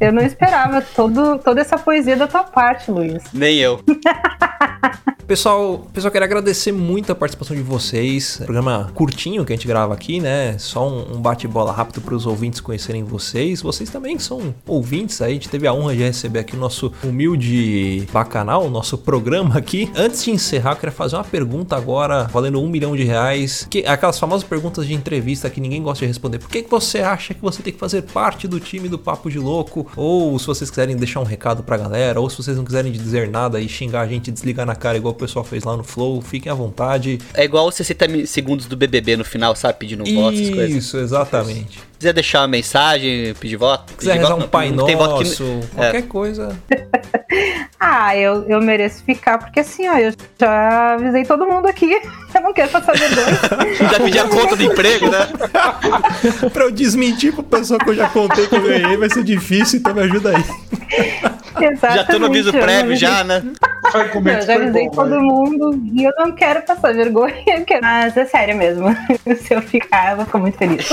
Eu não esperava todo, toda essa poesia da tua parte, Luiz. Nem eu. Pessoal, pessoal, quero agradecer muito a participação de vocês. Programa curtinho que a gente grava aqui, né? Só um, um bate-bola rápido para os ouvintes conhecerem vocês. Vocês também são ouvintes aí. A gente teve a honra de receber aqui o nosso humilde bacanal, o nosso programa aqui. Antes de encerrar, eu quero fazer uma pergunta agora, valendo um milhão de reais. Que, aquelas famosas perguntas de entrevista que ninguém gosta de responder. Por que, que você acha que você tem que fazer parte do time do Papo de Louco? Ou se vocês quiserem deixar um recado pra galera, ou se vocês não quiserem dizer nada e xingar a gente desligar na cara igual o pessoal fez lá no Flow, fiquem à vontade. É igual os 60 mi- segundos do BBB no final, sabe? Pedindo voto, essas coisas. Isso, exatamente. Se quiser deixar uma mensagem, pedir voto. Se quiser pedir rezar voto, um Pai não tem voto que- Nosso, qualquer coisa. Ah, eu, eu mereço ficar, porque assim, ó, eu já avisei todo mundo aqui. Eu não quero passar vergonha. Já pedi a conta do emprego, né? pra eu desmentir pro pessoal que eu já contei que eu ganhei, vai ser difícil, então me ajuda aí. Exatamente. Já tô no aviso não prévio, já, né? Vai comer Eu já avisei bom, todo vai. mundo e eu não quero passar vergonha. quero- Mas é sério mesmo. Se eu ficar, eu vou ficar muito feliz.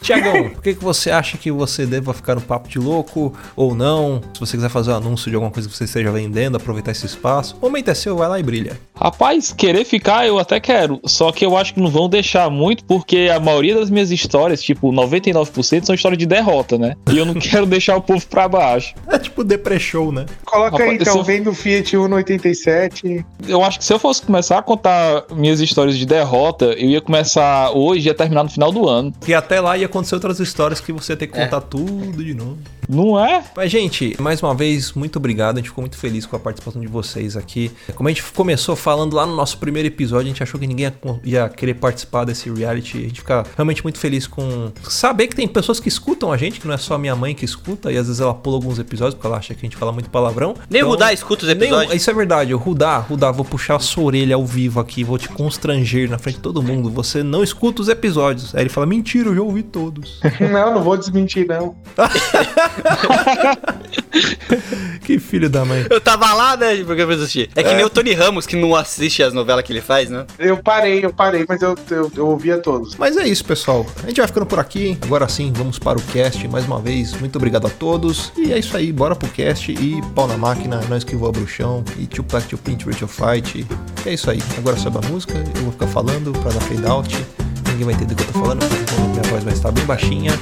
Tiagão, por que, que você acha que você deva ficar no papo de louco ou não? Se você quiser fazer um anúncio de alguma coisa que você esteja vendendo, aproveitar esse espaço, o momento é seu, vai lá e brilha. Rapaz, querer ficar eu até quero, só que eu acho que não vão deixar muito, porque a maioria das minhas histórias, tipo 99%, são histórias de derrota, né? E eu não quero deixar o povo pra baixo. É tipo Depresshow, né? Coloca aí Rapaz, então, eu- vem do Fiat Uno 87. Eu acho que se eu fosse começar a contar minhas histórias de derrota, eu ia começar hoje e ia terminar no final do ano. E até lá ia acontecer outras histórias que você ia ter que É. contar tudo de novo. Não é? Mas, gente, mais uma vez, muito obrigado. A gente ficou muito feliz com a participação de vocês aqui. Como a gente começou falando lá no nosso primeiro episódio, a gente achou que ninguém ia, querer participar desse reality. A gente fica realmente muito feliz com saber que tem pessoas que escutam a gente, que não é só a minha mãe que escuta, e às vezes ela pula alguns episódios porque ela acha que a gente fala muito palavrão. Nem o Então, Rudá escuta os nem o- episódios. isso é verdade. O Rudá, Rudá, vou puxar a sua orelha ao vivo aqui, vou te constranger na frente de todo mundo. Você não escuta os episódios. Aí ele fala: mentira, eu já ouvi todos. Não, não vou desmentir, não. que filho da mãe. Eu tava lá, né? Porque eu assisti. É que nem o Tony Ramos, que não assiste as novelas que ele faz, né? Eu parei, eu parei, mas eu, eu, eu ouvia todos. Mas é isso, pessoal. A gente vai ficando por aqui. Agora sim, vamos para o cast. Mais uma vez, muito obrigado a todos. E é isso aí, bora pro cast. E pau na máquina, nós que voa bruxão. E tio Pack, tio Pint, Rachel Fight. E é isso aí. Agora sobe a música, eu vou ficar falando pra dar fade out. Ninguém vai entender o que eu tô falando, minha voz vai estar bem baixinha.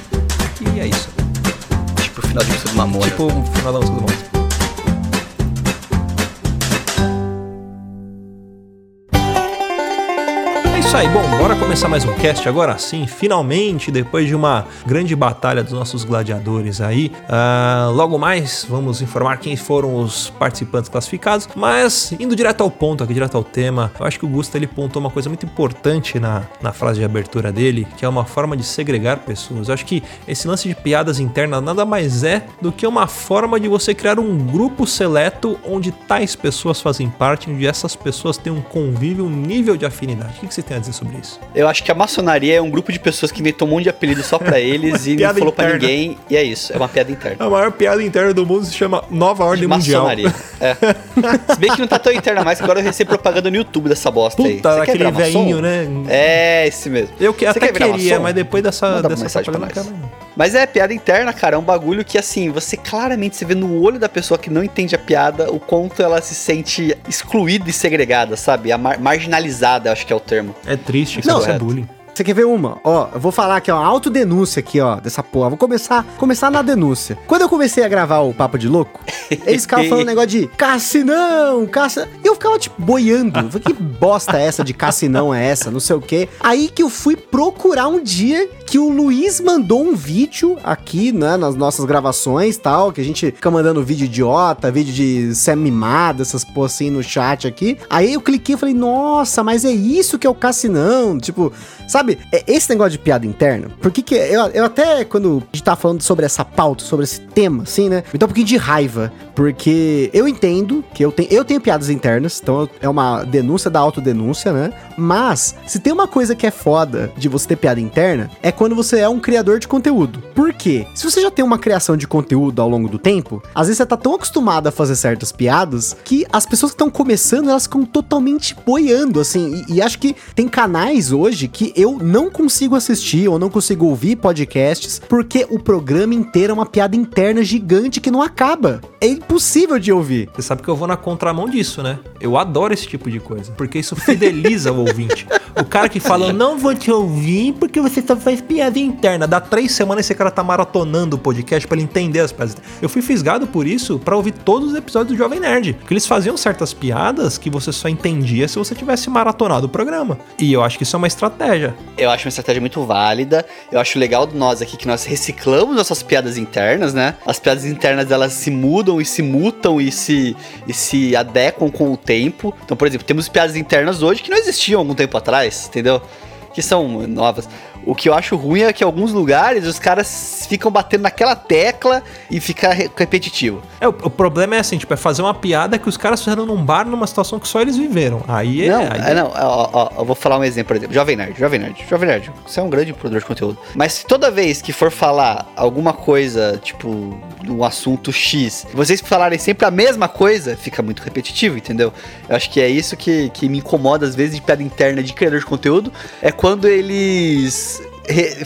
E é isso. Tipo o final de música do Mamona. Tipo o final da música do mundo. Isso aí, bom, bora começar mais um cast agora sim, finalmente, depois de uma grande batalha dos nossos gladiadores aí. Ah, logo mais, vamos informar quem foram os participantes classificados, mas indo direto ao ponto aqui, direto ao tema, eu acho que o Gusto ele pontou uma coisa muito importante na, na frase de abertura dele, que é uma forma de segregar pessoas. Eu acho que esse lance de piadas internas nada mais é do que uma forma de você criar um grupo seleto onde tais pessoas fazem parte, onde essas pessoas têm um convívio, um nível de afinidade. O que que você tem a dizer sobre isso? Eu acho que a maçonaria é um grupo de pessoas que inventou um monte de apelido só pra eles e não falou pra interna. ninguém. E é isso, é uma piada interna. A maior piada interna do mundo se chama Nova De Ordem Mundial. maçonaria. É. Se bem que não tá tão interna mais, que agora eu recebo propaganda no YouTube dessa bosta aí. Puta, Você quer aquele velhinho, né? É, esse mesmo. Eu que até queria, maçom? mas depois dessa, Manda dessa propaganda. Mas é piada interna, cara, é um bagulho que assim, você claramente você vê no olho da pessoa que não entende a piada o quanto ela se sente excluída e segregada, sabe? A mar- marginalizada, acho que é o termo. É triste, Não, isso é é. bullying. Você quer ver uma? Ó, eu vou falar aqui, ó, uma autodenúncia aqui, ó, dessa porra. Vou começar, começar na denúncia. Quando eu comecei a gravar o Papo de Louco, eles ficavam falando um negócio de Cassinão, Caça... E eu ficava, tipo, boiando. Falei, que bosta é essa de Cassinão é essa? Não sei o quê. Aí que eu fui procurar um dia que o Luiz mandou um vídeo aqui, né, nas nossas gravações e tal, que a gente fica mandando vídeo idiota, vídeo de ser mimado, essas porra assim no chat aqui. Aí eu cliquei e falei, nossa, mas é isso que é o Cassinão? Tipo, sabe, é esse negócio de piada interna, por que que eu, eu até, quando a gente tava falando sobre essa pauta, sobre esse tema, assim, né, me dá um pouquinho de raiva, porque eu entendo que eu tenho, eu tenho piadas internas, então é uma denúncia da autodenúncia, né, mas se tem uma coisa que é foda de você ter piada interna, é quando você é um criador de conteúdo. Por quê? Se você já tem uma criação de conteúdo ao longo do tempo, às vezes você tá tão acostumado a fazer certas piadas que as pessoas que estão começando, elas ficam totalmente boiando, assim. E, e acho que tem canais hoje que eu não consigo assistir ou não consigo ouvir podcasts porque o programa inteiro é uma piada interna gigante que não acaba. É impossível de ouvir. Você sabe que eu vou na contramão disso, né? Eu adoro esse tipo de coisa, porque isso fideliza o ouvinte. O cara que fala, eu não vou te ouvir porque você só faz piada interna. Dá três semanas esse cara tá maratonando o podcast pra ele entender as piadas. Eu fui fisgado por isso pra ouvir todos os episódios do Jovem Nerd. Porque eles faziam certas piadas que você só entendia se você tivesse maratonado o programa. E eu acho que isso é uma estratégia. Eu acho uma estratégia muito válida. Eu acho legal de nós aqui que nós reciclamos nossas piadas internas, né? As piadas internas elas se mudam e se mutam e se, e se adequam com o tempo. Então, por exemplo, temos piadas internas hoje que não existiam algum tempo atrás, entendeu? Que são novas. O que eu acho ruim é que em alguns lugares os caras ficam batendo naquela tecla e fica re- repetitivo. É, o, o problema é assim, tipo, é fazer uma piada que os caras fizeram num bar numa situação que só eles viveram. Aí é. Não, aí é, não, ó, ó, eu vou falar um exemplo, por exemplo. Jovem Nerd, Jovem Nerd, Jovem Nerd. Você é um grande produtor de conteúdo. Mas se toda vez que for falar alguma coisa, tipo, um assunto X, vocês falarem sempre a mesma coisa, fica muito repetitivo, entendeu? Eu acho que é isso que, que me incomoda às vezes de piada interna de criador de conteúdo, é quando eles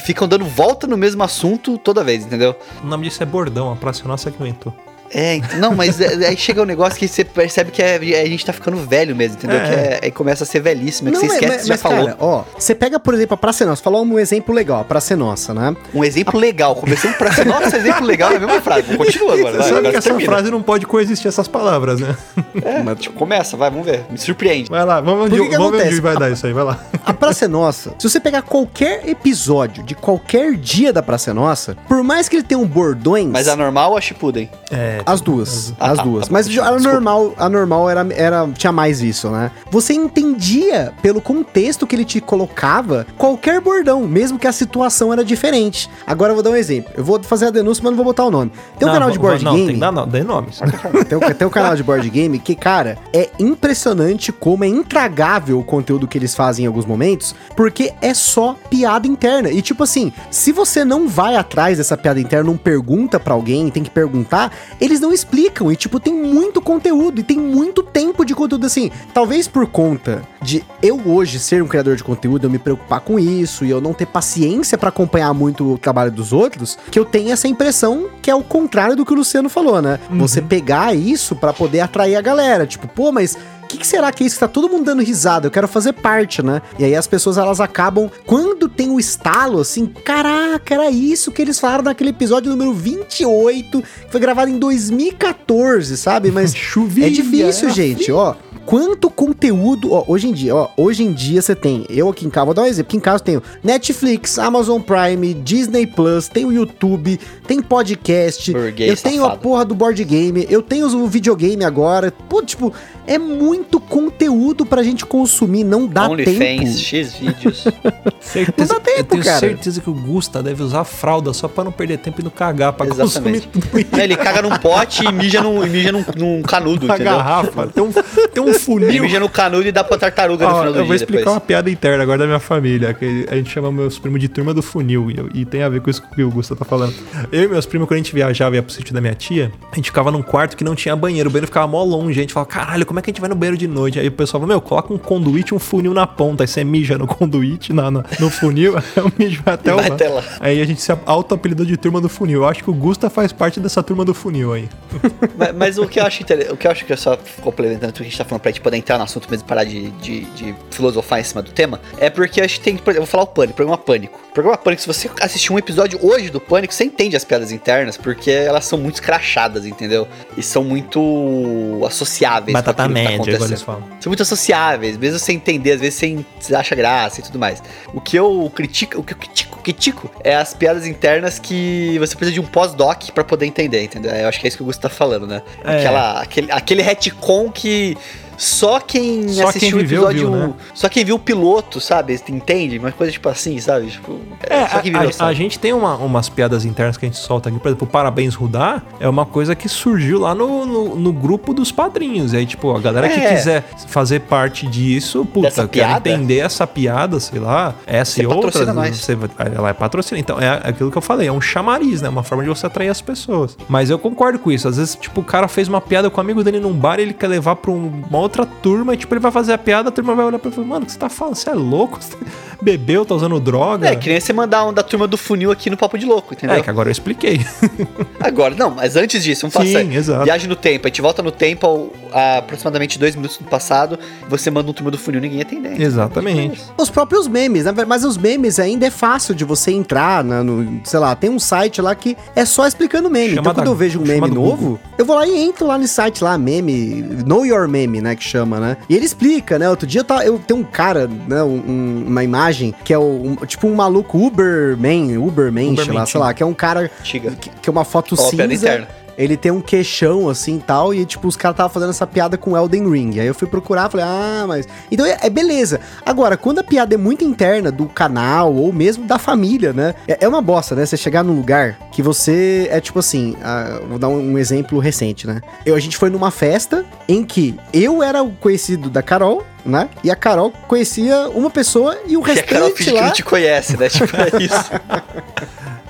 ficam dando volta no mesmo assunto toda vez, entendeu? O nome disso é bordão, a Praça Nossa que inventou. É, não, mas é- aí chega um negócio que você percebe que é- a gente tá ficando velho mesmo, entendeu? É. Que é, aí começa a ser velhíssimo, é que você esquece mas, que você já mas, falou. cara, ó, você pega, por exemplo, a Praça Nossa, falou um exemplo legal, a Praça Nossa, né? Um exemplo legal. Começamos pra ser nossa exemplo legal na mesma frase. Continua agora. Você Vai, sabe agora que essa termina. frase não pode coexistir essas palavras, né? É, mas, tipo, começa, vai, vamos ver. Me surpreende. Vai lá, vamos, onde, que que vamos ver acontece? onde vai dar isso aí, vai lá. A Praça é Nossa, se você pegar qualquer episódio de qualquer dia da Praça é Nossa, por mais que ele tenha um bordões, Mas a normal ou a Shippuden? É, as duas, Ah, as tá, duas. tá Mas desculpa, a normal, a normal era, era tinha mais isso, né? Você entendia pelo contexto que ele te colocava qualquer bordão, mesmo que a situação era diferente. Agora eu vou dar um exemplo. Eu vou fazer a denúncia, mas não vou botar o nome. Tem um não, canal de board não, game. Tem, não, não, dê nomes. Tem um, tem um canal de board game que, cara, é impressionante como é intragável o conteúdo que eles fazem em alguns momentos, porque é só piada interna. E tipo assim, se você não vai atrás dessa piada interna, não pergunta pra alguém, tem que perguntar, eles não explicam. E tipo, tem muito conteúdo e tem muito tempo de conteúdo assim. Talvez por conta de eu hoje ser um criador de conteúdo, eu me preocupar com isso e eu não ter paciência pra acompanhar muito o trabalho dos outros, que eu tenho essa impressão que é o contrário do que o Luciano falou, né? Você pegar isso pra poder atrair a galera, tipo, pô, mas que, que será que é isso que tá todo mundo dando risada? Eu quero fazer parte, né? E aí as pessoas elas acabam, quando tem o estalo, assim, caraca, era isso que eles falaram naquele episódio número 28, que foi gravado em 2014, sabe? Mas Chuvinha, é difícil, é gente, ó. Quanto conteúdo, ó, hoje em dia, ó, hoje em dia você tem, eu aqui em casa, vou dar um exemplo, aqui em casa eu tenho Netflix, Amazon Prime, Disney Plus, tem o YouTube, tem podcast, Burguês eu tenho a safado. porra do board game, eu tenho o videogame agora, pô, tipo, é muito conteúdo pra gente consumir, não dá OnlyFans, tempo. X vídeos. Certeza, Não dá tempo, eu tenho cara. certeza que o Gusta deve usar fralda só pra não perder tempo e não cagar, pra Exatamente. consumir tudo Ele caga num pote e mija num, e mija num, num canudo, na entendeu? garrafa. Tem um, tem um Ele funil. mija no canudo e dá pra tartaruga no Ó, final do eu vou dia explicar depois. uma piada interna agora da minha família, que a gente chama meus primos de turma do funil, e, e tem a ver com isso que o Gusta tá falando. Eu e meus primos, quando a gente viajava e ia pro sítio da minha tia, a gente ficava num quarto que não tinha banheiro, o banheiro ficava mó longe, a gente falava, caralho, como é que a gente vai no banheiro de noite? Aí o pessoal falou, meu, coloca um conduíte e um funil na ponta, aí você mija no conduíte, na, no, no funil, aí o mijo até, o, até lá. Aí a gente se auto-apelidou de turma do funil. Eu acho que o Gusta faz parte dessa turma do funil aí. Mas, mas o que eu acho o que eu acho que é só complementando tudo que a gente tá falando pra gente poder entrar no assunto mesmo e parar de, de, de filosofar em cima do tema, é porque a gente tem que. Eu vou falar o Pânico, programa Pânico. Programa Pânico, se você assistir um episódio hoje do Pânico, você entende as piadas internas, porque elas são muito escrachadas, entendeu? E são muito associáveis. Batata que tá média, acontecendo. eles falam. São muito associáveis, mesmo sem entender, às vezes você acha graça e tudo mais. O que eu critico, o que eu critico, critico é as piadas internas que você precisa de um pós-doc pra poder entender, entendeu? Eu acho que é isso que o Gusto tá falando, né? É. Aquela, aquele, aquele retcon que só quem Só assistiu quem o viveu, episódio. viu, né? Só quem viu o piloto, sabe? Entende? Uma coisa tipo assim, sabe? Tipo, É, só quem a, viveu a- a gente tem uma- umas piadas internas que a gente solta aqui, por exemplo, o Parabéns Rudar é uma coisa que surgiu lá no, no, no grupo dos padrinhos. E aí, tipo, a galera que É. quiser fazer parte disso, puta, quer entender essa piada, sei lá, essa Você e outras. nós. Você, ela é patrocina. Então, é aquilo que eu falei, é um chamariz, né? Uma forma de você atrair as pessoas. Mas eu concordo com isso. Às vezes, tipo, o cara fez uma piada com o amigo dele num bar, ele quer levar pra um- uma outra turma, e, tipo, ele vai fazer a piada, a turma vai olhar pra ele e falar, mano, o que você tá falando? Você é louco? Você bebeu, tá usando droga? É, que nem você mandar um da turma do funil aqui no Papo de Louco, entendeu? É, que agora eu expliquei. Agora, não, mas antes disso, vamos Sim, passar. exato. Viagem no tempo, a gente volta no tempo ao- a aproximadamente dois minutos no passado, você manda um turma do funil ninguém ia entender. Exatamente. Os próprios memes, né? Mas os memes ainda é fácil de você entrar né, no, sei lá, tem um site lá que é só explicando meme. Chama então quando eu vejo um meme novo, eu vou lá e entro lá no site lá, meme, Know Your Meme, né, que chama, né? E ele explica, né? Outro dia eu, tava, eu tenho um cara, né, um- um- uma imagem que é o, um- tipo um maluco Uberman, Uberman, sei lá, sei lá, que é um cara Antiga. que, que é uma foto Ó, cinza. Ele tem um queixão assim e tal, e tipo, os caras estavam fazendo essa piada com Elden Ring. Aí eu fui procurar, falei, ah, mas. Então é, é beleza. Agora, quando a piada é muito interna do canal, ou mesmo da família, né? É, é uma bosta, né? Você chegar num lugar que você é tipo assim. vou dar um, um exemplo recente, né? Eu, a gente foi numa festa em que eu era o conhecido da Carol, né? E a Carol conhecia uma pessoa e o E a Carol restante finge que lá. não te conhece, né? Tipo, é isso.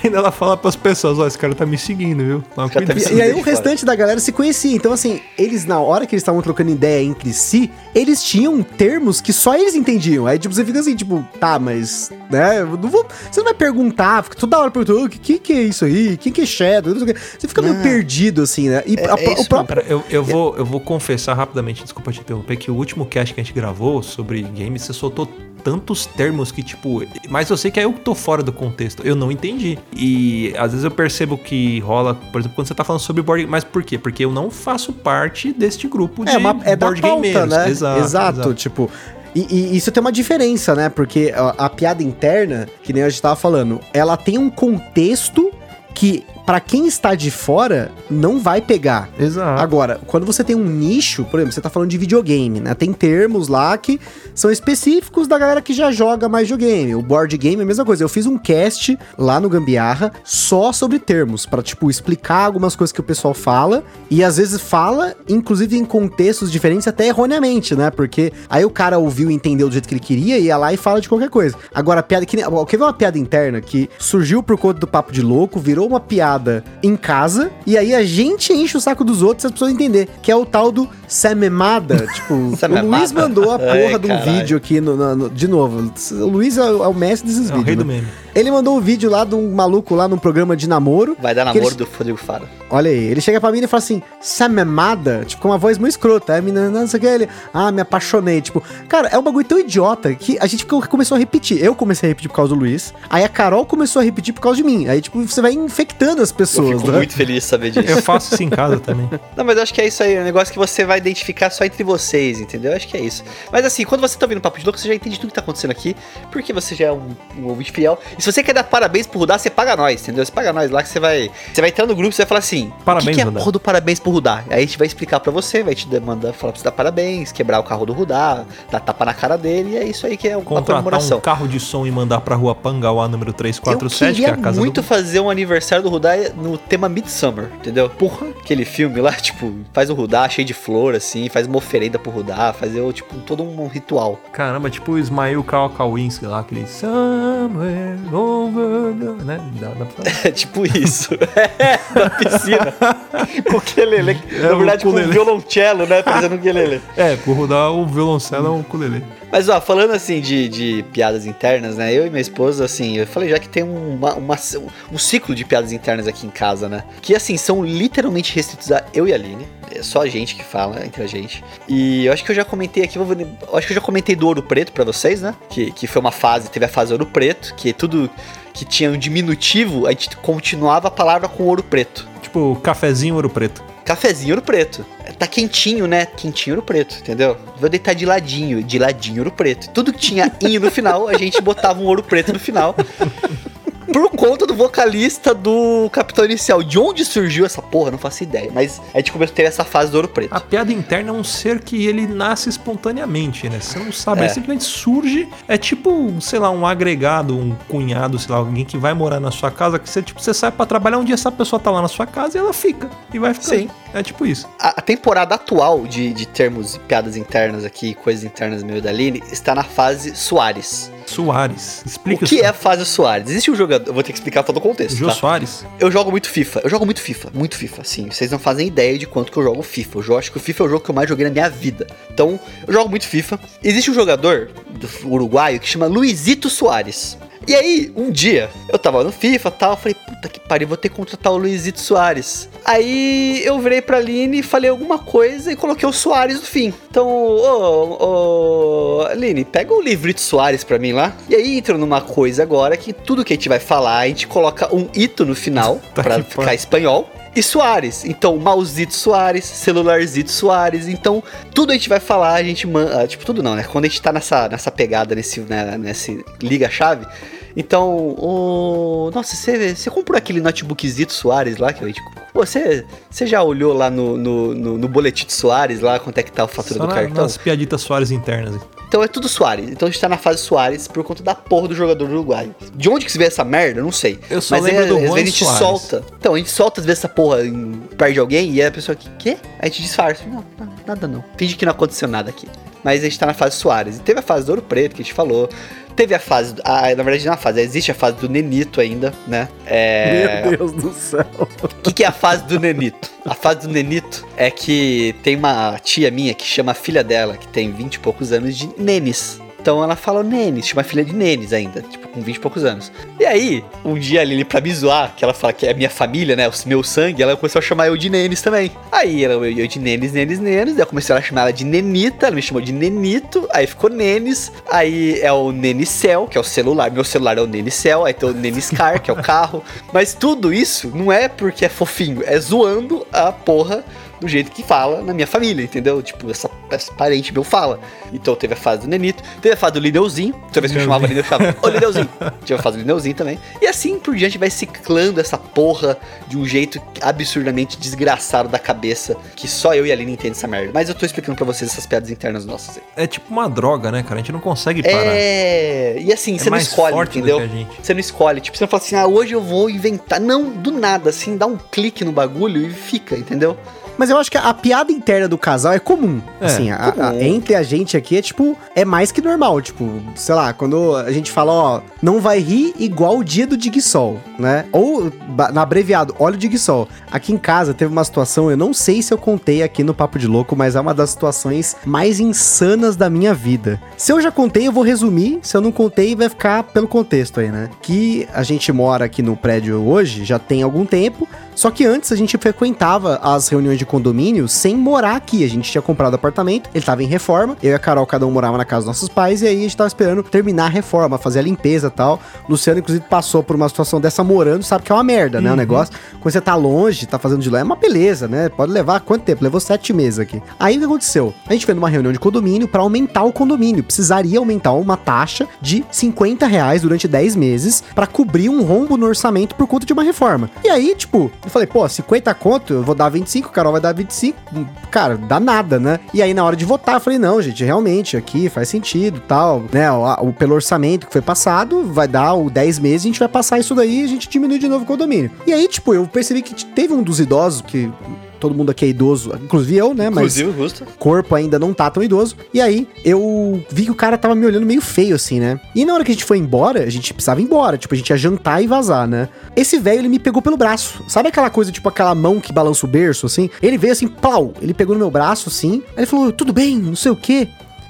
Ainda ela fala pras pessoas, ó, esse cara tá me seguindo, viu? Cara tá me cuidado. E, e aí o fora. restante da galera se conhecia. Então, assim, eles, na hora que eles estavam trocando ideia entre si, eles tinham termos que só eles entendiam. Aí, tipo, você fica assim, tipo, tá, mas, né, eu não vou. Você não vai perguntar, fica toda hora perguntando, o que, que, que é isso aí? Quem que é Shadow? Você fica meio Ah. perdido, assim, né? E É- a- é o próprio. Pera, eu, eu, vou, eu vou confessar rapidamente, desculpa te interromper, que o último cast que a gente gravou sobre games, você soltou tantos termos que, tipo. Mas eu sei que é eu que tô fora do contexto. Eu não entendi. E às vezes eu percebo que rola, por exemplo, quando você tá falando sobre board Mas por quê? Porque eu não faço parte deste grupo de É, uma, é board gameiros. né? Exato. exato. tipo. E, e isso tem uma diferença, né? Porque a, a piada interna, que nem a gente tava falando, ela tem um contexto que, pra quem está de fora, não vai pegar. Exato. Agora, quando você tem um nicho, por exemplo, você tá falando de videogame, né? Tem termos lá que são específicos da galera que já joga mais videogame. O board game é a mesma coisa. Eu fiz um cast lá no Gambiarra só sobre termos, pra tipo explicar algumas coisas que o pessoal fala e às vezes fala, inclusive em contextos diferentes até erroneamente, né? Porque aí o cara ouviu e entendeu do jeito que ele queria e ia lá e fala de qualquer coisa. Agora, a piada que quer ver uma piada interna que surgiu por conta do papo de louco, virou uma piada em casa e aí a gente enche o saco dos outros e as pessoas entender, que é o tal do Samemada, tipo, o. Luiz mandou a Ai, porra de um caralho. vídeo aqui no, na- no- de novo. O Luiz é o, é o mestre desses É o rei vídeos. do né? meme. Ele mandou um vídeo lá de um maluco lá num programa de namoro. Vai dar Que namoro eles- do Rodrigo Faro. Olha aí, ele chega pra mim e fala assim, Samemada, tipo, com uma voz muito escrota. Aí a menina, não sei o que, ele, ah, me apaixonei. Tipo, cara, é um bagulho tão idiota que a gente começou a repetir. Eu comecei a repetir por causa do Luiz, aí a Carol começou a repetir por causa de mim. Aí, tipo, você vai infectando as Eu pessoas, fico né? muito feliz de saber disso. Eu faço isso em casa também. Não, mas eu acho que é isso aí, é um negócio que você vai identificar só entre vocês, entendeu? Eu acho que é isso. Mas assim, quando você tá ouvindo Papo de Louco, você já entende tudo que tá acontecendo aqui, porque você já é um, um ouvinte fiel. E se você quer dar parabéns pro Rudá, você paga nós, entendeu? Você paga nós lá que você vai. Você vai entrar no grupo e você vai falar assim: Parabéns, o que, que é a Rudá. porra do parabéns pro Rudá? Aí a gente vai explicar pra você, vai te mandar falar pra você dar parabéns, quebrar o carro do Rudá, dar tapa na cara dele, e é isso aí que é uma Contratar comemoração. um carro de som e mandar pra rua Pangauá número Eu 347, que é queria a casa muito do... fazer um aniversário do Rudá no tema Midsummer, entendeu? Porra, aquele filme lá, tipo, faz o Rudá cheio de flor, assim, faz uma oferenda pro Rudá, fazer, tipo, todo um ritual. Caramba, tipo o Ismael Kawakawinski lá, aquele Somewhere over the... né? Dá, dá pra... É tipo isso. É, na piscina. com o quelele. É, Na o verdade, com o violoncelo, né? Parecendo um quelele. É, por rodar o violoncelo é um ukulele. Mas, ó, falando assim de, de piadas internas, né? Eu e minha esposa, assim, eu falei já que tem uma, uma- um ciclo de piadas internas aqui em casa, né? Que, assim, são literalmente restritos a eu e a Aline. É só a gente que fala entre a gente. E eu acho que eu já comentei aqui, vou, acho que eu já comentei do Ouro Preto pra vocês, né? Que, que foi uma fase, teve a fase Ouro Preto, que tudo que tinha um diminutivo, a gente continuava a palavra com ouro preto. Tipo, cafezinho ouro preto. Cafezinho ouro preto. Tá quentinho, né? Quentinho ouro preto, entendeu? Vou deitar de ladinho, de ladinho ouro preto. Tudo que tinha inho no final, a gente botava um ouro preto no final. Por conta do vocalista do Capitão Inicial. De onde surgiu essa porra, não faço ideia. Mas a gente começou a ter essa fase do ouro preto. A piada interna é um ser que ele nasce espontaneamente, né? Você não sabe, É. ele simplesmente surge. É tipo, sei lá, um agregado, um cunhado, sei lá, alguém que vai morar na sua casa, que você, tipo, você sai pra trabalhar, um dia essa pessoa tá lá na sua casa e ela fica. E vai ficando. Sim. É tipo isso. A, a temporada atual de, de termos piadas internas aqui, coisas internas meio da Aline, está na fase Soares. Soares. Explica o que é a fase Soares? Existe um jogador. Eu vou ter que explicar todo o contexto. Jô tá? Soares? Eu jogo muito FIFA. Eu jogo muito FIFA. Muito FIFA, sim. Vocês não fazem ideia de quanto que eu jogo FIFA. Eu acho que o FIFA é o jogo que eu mais joguei na minha vida. Então, eu jogo muito FIFA. Existe um jogador do uruguaio que chama Luizito Soares. E aí, um dia, eu tava no FIFA e tal, falei, puta que pariu, vou ter que contratar o Luizito Soares. Aí eu virei pra Aline e falei alguma coisa e coloquei o Soares no fim. Então, ô, ô, Aline, pega o livrito Soares pra mim lá. E aí entra numa coisa agora que tudo que a gente vai falar, a gente coloca um ito no final Tá pra ficar espanhol. E Soares, então Mauzito Soares, Celularzito Soares, então tudo a gente vai falar, a gente manda, tipo tudo não, né? Quando a gente tá nessa, nessa pegada, nesse, né, nesse liga-chave, então, o... Nossa, você, comprou aquele notebookzito Soares lá que a gente... Ô, Pô, você, você já olhou lá no, no, no, no boletim de Soares, lá quanto é que tá a fatura Só do na, cartão? nas piaditas Soares internas. Então é tudo Soares. Então a gente tá na fase Soares por conta da porra do jogador do Uruguai. De onde que se vê essa merda? Eu Não sei. Eu só Mas lembro é, do às vezes a gente Soares. solta. Então, a gente solta às vezes essa porra em, perto de alguém e a pessoa que, quê? A gente disfarça. Não, nada não. Finge que não aconteceu nada aqui. Mas a gente tá na fase Soares. E teve a fase do Ouro Preto que a gente falou. Teve a fase. Ah, na verdade, não é uma fase. Existe a fase do Nenito ainda, né? É. Meu Deus do céu. O que, que é a fase do Nenito? A fase do Nenito é que tem uma tia minha que chama a filha dela, que tem 20 e poucos anos, de Nenes. Então ela fala Nenes, chama a filha de Nenes ainda, tipo, com 20 e poucos anos. E aí, um dia a Lili, pra me zoar, que ela fala que é minha família, né, o meu sangue, ela começou a chamar eu de Nenes também. Aí ela, eu, eu de Nenes, Nenes, Nenes, daí eu comecei a chamar ela de Nenita, ela me chamou de Nenito, aí ficou Nenes, aí é o Nenicel, que é o celular, meu celular é o Nenicel, aí tem o Neniscar, que é o carro. Mas tudo isso não é porque é fofinho, é zoando a porra do jeito que fala na minha família, entendeu? Tipo, essa, parente meu fala. Então teve a fase do Nenito, teve a fase do Lineuzinho. Toda vez que eu chamava Lineu, eu chamava, ô Lineuzinho. Tive a fase do Lineuzinho também. E assim por diante vai ciclando essa porra de um jeito absurdamente desgraçado da cabeça, que só eu e a Aline entendem essa merda. Mas eu tô explicando pra vocês essas piadas internas nossas aí. É tipo uma droga, né, cara? A gente não consegue parar. É. E assim, É você não escolhe, entendeu? Você não escolhe. Tipo, você não fala assim, ah, hoje eu vou inventar. Não, do nada, assim, dá um clique no bagulho e fica, entendeu? Mas eu acho que a, a piada interna do casal é comum. É, assim, a- a- entre a gente aqui é tipo, é mais que normal. Tipo, sei lá, quando a gente fala, ó, não vai rir igual o dia do Digsol, né? Ou, na abreviado, olha o Digsol. Aqui em casa teve uma situação, eu não sei se eu contei aqui no Papo de Louco, mas é uma das situações mais insanas da minha vida. Se eu já contei, eu vou resumir. Se eu não contei, vai ficar pelo contexto aí, né? Que a gente mora aqui no prédio hoje, já tem algum tempo. Só que antes a gente frequentava as reuniões de condomínio sem morar aqui. A gente tinha comprado apartamento, ele tava em reforma. Eu e a Carol, cada um morava na casa dos nossos pais. E aí a gente tava esperando terminar a reforma, fazer a limpeza e tal. Luciano, inclusive, passou por uma situação dessa morando, sabe que é uma merda, né? O negócio. Quando você tá longe, tá fazendo de lá, é uma beleza, né? Pode levar quanto tempo? Levou sete meses aqui. Aí o que aconteceu? A gente fez uma reunião de condomínio pra aumentar o condomínio. Precisaria aumentar uma taxa de 50 reais durante 10 meses pra cobrir um rombo no orçamento por conta de uma reforma. E aí, tipo, eu falei, pô, 50 conto, eu vou dar 25, o Carol vai dar 25. Hum, Cara, dá nada, né? E aí, na hora de votar, eu falei, não, gente, realmente, aqui faz sentido tal, né? O, o- pelo orçamento que foi passado, vai dar o 10 meses, a gente vai passar isso daí e a gente diminui de novo o condomínio. E aí, tipo, eu percebi que teve um dos idosos que. Todo mundo aqui é idoso, inclusive eu, né? Mas Inclusive, Gusto. corpo ainda não tá tão idoso. E aí, eu vi que o cara tava me olhando meio feio, assim, né? E na hora que a gente foi embora, a gente precisava ir embora. Tipo, a gente ia jantar e vazar, né? Esse velho, ele me pegou pelo braço. Sabe aquela coisa, tipo, aquela mão que balança o berço, assim? Ele veio assim, plau! Ele pegou no meu braço, assim. Aí ele falou, tudo bem, não sei o quê.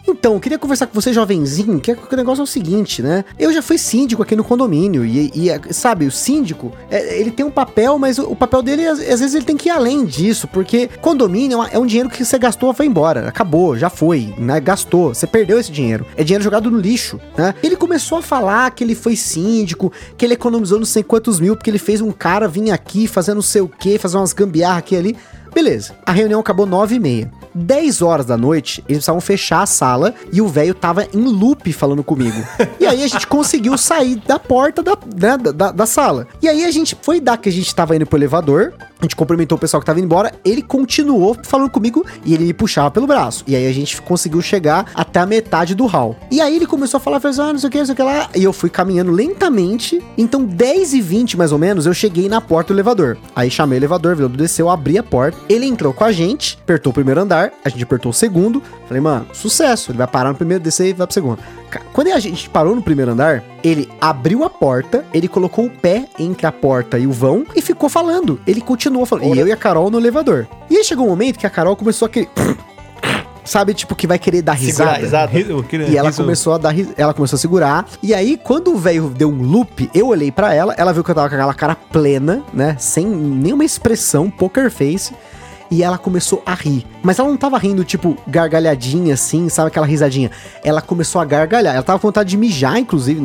Então, eu queria conversar com você, jovenzinho, que, é- que o negócio é o seguinte, né? Eu já fui síndico aqui no condomínio, e, e, sabe, o síndico, é, ele tem um papel, mas o, o papel dele, às, às vezes, ele tem que ir além disso, porque condomínio é, é um dinheiro que você gastou, foi embora, acabou, já foi, né? Gastou, você perdeu esse dinheiro. É dinheiro jogado no lixo, né? Ele começou a falar que ele foi síndico, que ele economizou não sei quantos mil, porque ele fez um cara vir aqui fazer não sei o quê, fazer umas gambiarra aqui e ali. Beleza, a reunião acabou 9 e meia. 10 horas da noite, eles precisavam fechar a sala e o velho tava em loop falando comigo. E aí a gente conseguiu sair da porta da, né, da, da- sala. E aí a gente foi dar que a gente tava indo pro elevador, a gente cumprimentou o pessoal que tava indo embora, ele continuou falando comigo e ele me puxava pelo braço. E aí a gente conseguiu chegar até a metade do hall. E aí ele começou a falar, fez, ah, não sei o que, não sei o que lá. E eu fui caminhando lentamente. Então, 10 e 20 mais ou menos, eu cheguei na porta do elevador. Aí chamei o elevador, o elevador desceu, abri a porta. Ele entrou com a gente, apertou o primeiro andar, a gente apertou o segundo. Falei, mano, sucesso. Ele vai parar no primeiro, descer e vai pro segundo. Quando a gente parou no primeiro andar, ele abriu a porta, ele colocou o pé entre a porta e o vão e ficou falando. Ele continuou falando. E eu e a Carol no elevador. E aí chegou um momento que a Carol começou a querer. Sabe, tipo, que vai querer dar Segurar risada. risada. Eu queria- E ela isso- começou a dar ela começou a segurar. E aí, quando o velho deu um loop, eu olhei pra ela, ela viu que eu tava com aquela cara plena, né? Sem nenhuma expressão, poker face. E ela começou a rir. Mas ela não tava rindo, tipo, gargalhadinha assim, sabe aquela risadinha? Ela começou a gargalhar. Ela tava com vontade de mijar, inclusive,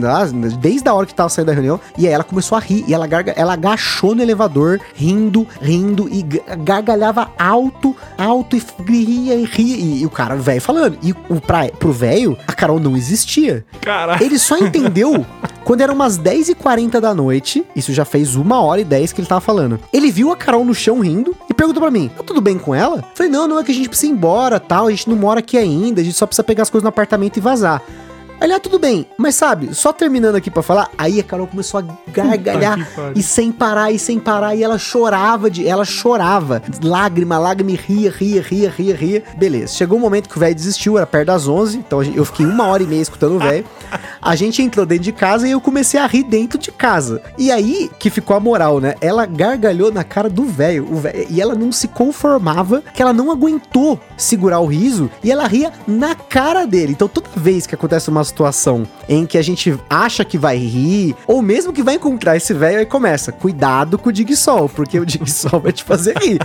desde a hora que tava saindo da reunião. E aí ela começou a rir. E ela, garga, ela agachou no elevador, rindo, rindo, e ga- gargalhava alto, alto, e ria e ria. E, e o cara, velho falando. E o, pra, pro velho, a Carol não existia. Caralho. Ele só entendeu Quando eram umas 10h40 da noite, isso já fez uma hora e 10 que ele tava falando. Ele viu a Carol no chão rindo e perguntou pra mim: tá tudo bem com ela? Falei: não, não é que a gente precisa ir embora tal, a gente não mora aqui ainda, a gente só precisa pegar as coisas no apartamento e vazar. Ele, ah, tudo bem, mas sabe, só terminando aqui pra falar, aí a Carol começou a gargalhar e sem parar, e sem parar, e ela chorava de. Ela chorava. Lágrima, lágrima, e ria, ria, ria, ria, ria. Beleza. Chegou um momento que o velho desistiu, era perto das 11, então eu fiquei uma hora e meia escutando o velho. A gente entrou dentro de casa e eu comecei a rir dentro de casa. E aí que ficou a moral, né? Ela gargalhou na cara do o velho- E ela não se conformava que ela não aguentou segurar o riso e ela ria na cara dele. Então toda vez que acontece uma situação em que a gente acha que vai rir, ou mesmo que vai encontrar esse velho, aí começa, cuidado com o Dig Sol, porque o Dig Sol vai te fazer rir.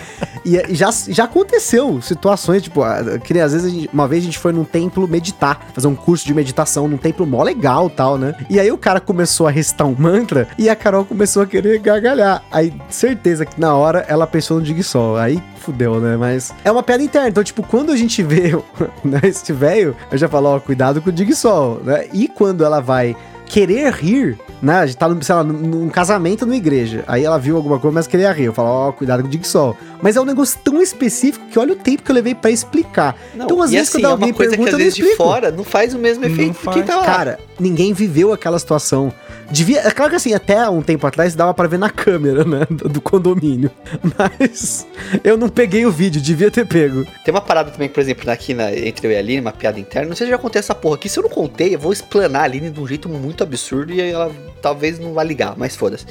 E eh, já, já aconteceu situações, tipo, que nem às vezes gente- uma vez a gente foi num templo meditar, fazer um curso de meditação num templo mó legal tal, né? E aí o cara começou a recitar um mantra e a Carol começou a querer gargalhar. Aí, certeza que na hora ela pensou no Dig Sol. Aí fudeu, né? Mas é uma piada interna. Então, tipo, quando a gente vê né, esse velho, eu já falo, ó, cuidado com o Dig Sol, né? E quando ela vai querer rir, né? A gente tá, num, sei lá, num, casamento numa igreja. Aí ela viu alguma coisa, mas queria rir. Eu falo, ó, cuidado com o Dig Sol. Mas é um negócio tão específico que olha o tempo que eu levei pra explicar. Não, então, às vezes, assim, quando é alguém uma coisa que pergunta, às eu não vezes de explico. fora não faz o mesmo efeito que tá lá. Cara, ninguém viveu aquela situação. Devia, é claro que assim, até um tempo atrás dava pra ver na câmera, né, do, do condomínio. Mas eu não peguei o vídeo, devia ter pego. Tem uma parada também, por exemplo, aqui na, entre eu e a Aline, uma piada interna. Não sei se já contei essa porra aqui. Se eu não contei, eu vou explanar a Aline de um jeito muito absurdo e ela talvez não vá ligar, mas foda-se.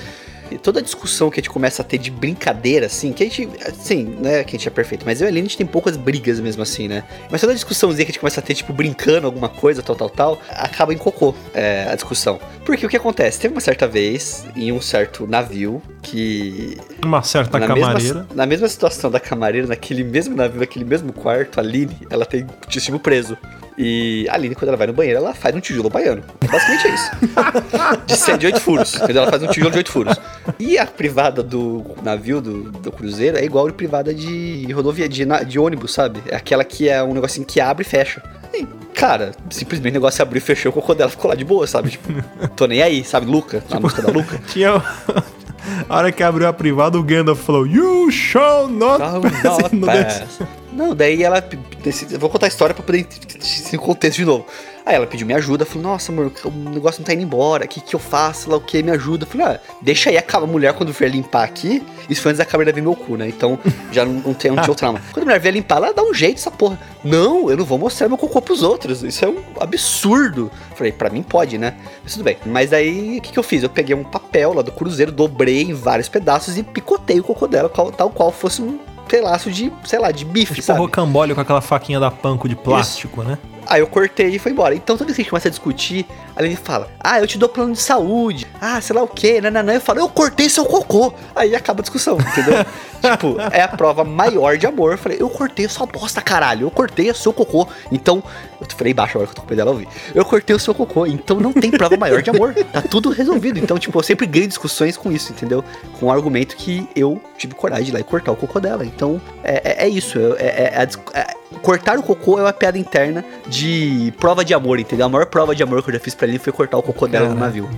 Toda a discussão que a gente começa a ter de brincadeira, assim, que a gente, assim, não é que a gente é perfeito, mas eu e a Aline, a gente tem poucas brigas mesmo assim, né? Mas toda a discussãozinha que a gente começa a ter, tipo, brincando alguma coisa, tal, tal, tal, acaba em cocô, é, a discussão. Porque o que acontece? Teve uma certa vez, em um certo navio, que Uma certa na camareira. Mesma, na mesma situação da camareira, naquele mesmo navio, naquele mesmo quarto, a Aline, ela tem intestino preso. E a Aline, quando ela vai no banheiro, ela faz um tijolo baiano. Basicamente é isso. de, se- de oito furos. Entendeu? Ela faz um tijolo de oito furos. E a privada do navio, do, do cruzeiro, é igual a privada de rodovia, de, na- de ônibus, sabe? É aquela que é um negocinho que abre e fecha. E, cara, simplesmente o negócio abriu e fechou, o cocô dela ficou lá de boa, sabe? Tipo, tô nem aí, sabe? Luca, a música da Luca. Tinha. A hora que abriu a privada, o Gandalf falou: You shall not Não, pass. não, No pass. Não, daí ela. decide- Eu vou contar a história pra poder se contexto de novo. Aí ela pediu minha ajuda, falou: Nossa, amor, o negócio não tá indo embora, o que, que eu faço? Lá o que? Me ajuda. Eu falei: Ah, deixa aí a mulher quando vier limpar aqui. Isso foi antes da câmera ver meu cu, né? Então já não, não, tem, não tinha o trauma. Quando a mulher vier limpar, ela dá um jeito essa porra. Não, eu não vou mostrar meu cocô pros outros. Isso é um absurdo. Falei: Pra mim pode, né? Mas tudo bem. Mas daí o que, que eu fiz? Eu peguei um papel lá do cruzeiro, dobrei em vários pedaços e picotei o cocô dela, tal qual fosse um pedaço de, sei lá, de bife, Tipo sabe? rocambole com aquela faquinha da panko de plástico, né? Aí eu cortei e foi embora. Então toda vez que a gente começa a discutir, a Aline fala: Ah, eu te dou plano de saúde. Ah, sei lá o quê. Nananã. Eu falo: Eu cortei seu cocô. Aí acaba a discussão, entendeu? tipo, é a prova maior de amor. Eu falei: Eu cortei a sua bosta, caralho. Eu cortei seu cocô. Então. Eu falei baixo agora que eu tô com o dela ouvir. Eu cortei o seu cocô. Então não tem prova maior de amor. Tá tudo resolvido. Então, tipo, eu sempre ganho discussões com isso, entendeu? Com o argumento que eu tive coragem de ir lá e cortar o cocô dela. Então, é, é- é isso. É, é- é é- cortar o cocô é uma piada interna de prova de amor, entendeu? A maior prova de amor que eu já fiz pra ele foi cortar o cocô dela no navio.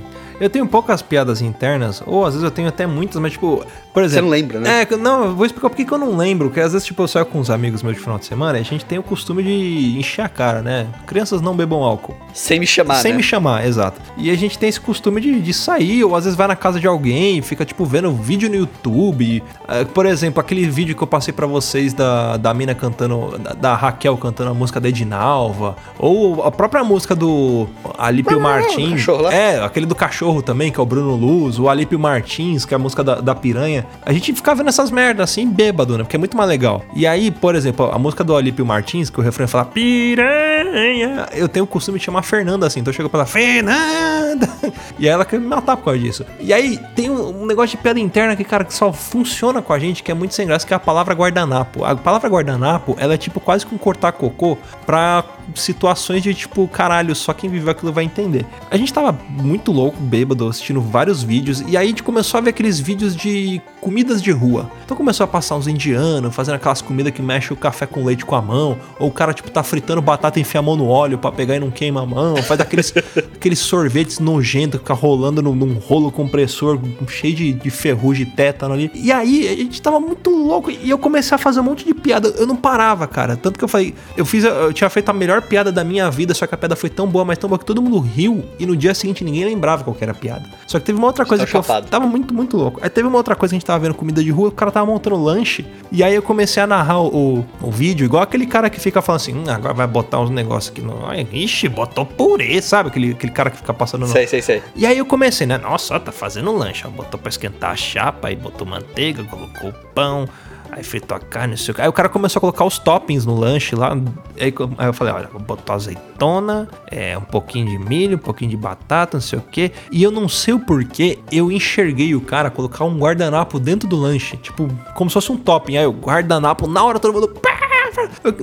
Eu tenho poucas piadas internas, ou às vezes eu tenho até muitas, mas tipo, por Você exemplo. não lembra, né? É, não, eu vou explicar por que eu não lembro, porque às vezes, tipo, eu saio com uns amigos meus de final de semana e a gente tem o costume de encher a cara, né? Crianças não bebam álcool. Sem me chamar, Sem né? me chamar, exato. E a gente tem esse costume de, de sair, ou às vezes vai na casa de alguém, fica, tipo, vendo vídeo no YouTube. Ah, por exemplo, aquele vídeo que eu passei pra vocês da, da mina cantando, da, da Raquel cantando a música da Edinalva, ou a própria música do Alípio Martins. cachorro lá. É, aquele do cachorro também, que é o Bruno Luz, o Alípio Martins, que é a música da, da piranha. A gente ficava vendo essas merdas assim, bêbado, né? Porque é muito mais legal. E aí, por exemplo, a música do Alípio Martins, que o refrão fala piranha, eu tenho o costume de chamar Fernanda assim. Então eu chego pra ela, Fernanda! E aí ela quer me matar por causa disso. E aí tem um, negócio de piada interna que, cara, que só funciona com a gente, que é muito sem graça, que é a palavra guardanapo. A palavra guardanapo, ela é tipo quase que um cortar cocô pra situações de tipo, caralho, só quem viveu aquilo vai entender. A gente tava muito louco, bêbado, assistindo vários vídeos, e aí a gente começou a ver aqueles vídeos de comidas de rua. Então começou a passar uns indianos, fazendo aquelas comidas que mexe o café com leite com a mão, ou o cara, tipo, tá fritando batata e enfia a mão no óleo pra pegar e não queima a mão, faz aqueles, aqueles sorvetes nojentos, fica rolando num, num rolo compressor cheio de, de ferrugem e tétano ali. E aí a gente tava muito louco e eu comecei a fazer um monte de piada. Eu não parava, cara. Tanto que eu falei, eu fiz, eu tinha feito a melhor piada da minha vida, só que a piada foi tão boa, mas tão boa que todo mundo riu e no dia seguinte ninguém lembrava qual que era a piada. Só que teve uma outra coisa tá que eu chapado. tava muito, muito louco. Aí teve uma outra coisa que a gente tava vendo comida de rua, o cara tava montando lanche, e aí eu comecei a narrar o, o, o vídeo, igual aquele cara que fica falando assim, hum, agora vai botar uns negócios aqui no. Ixi, botou purê, sabe? Aquele, aquele cara que fica passando no. Sei, sei, sei. E aí eu comecei, né? Nossa, ó, tá fazendo lanche. Ó, botou pra esquentar a chapa, aí botou manteiga, colocou pão, aí fritou a carne, não sei o que. Aí o cara começou a colocar os toppings no lanche lá. Aí, aí eu falei, olha, botou azeitona, é, um pouquinho de milho, um pouquinho de batata, não sei o que. E eu não sei o porquê, eu enxerguei o cara colocar um guardanapo dentro do lanche. Tipo, como se fosse um topping. Aí o guardanapo, na hora todo mundo. "Pá!"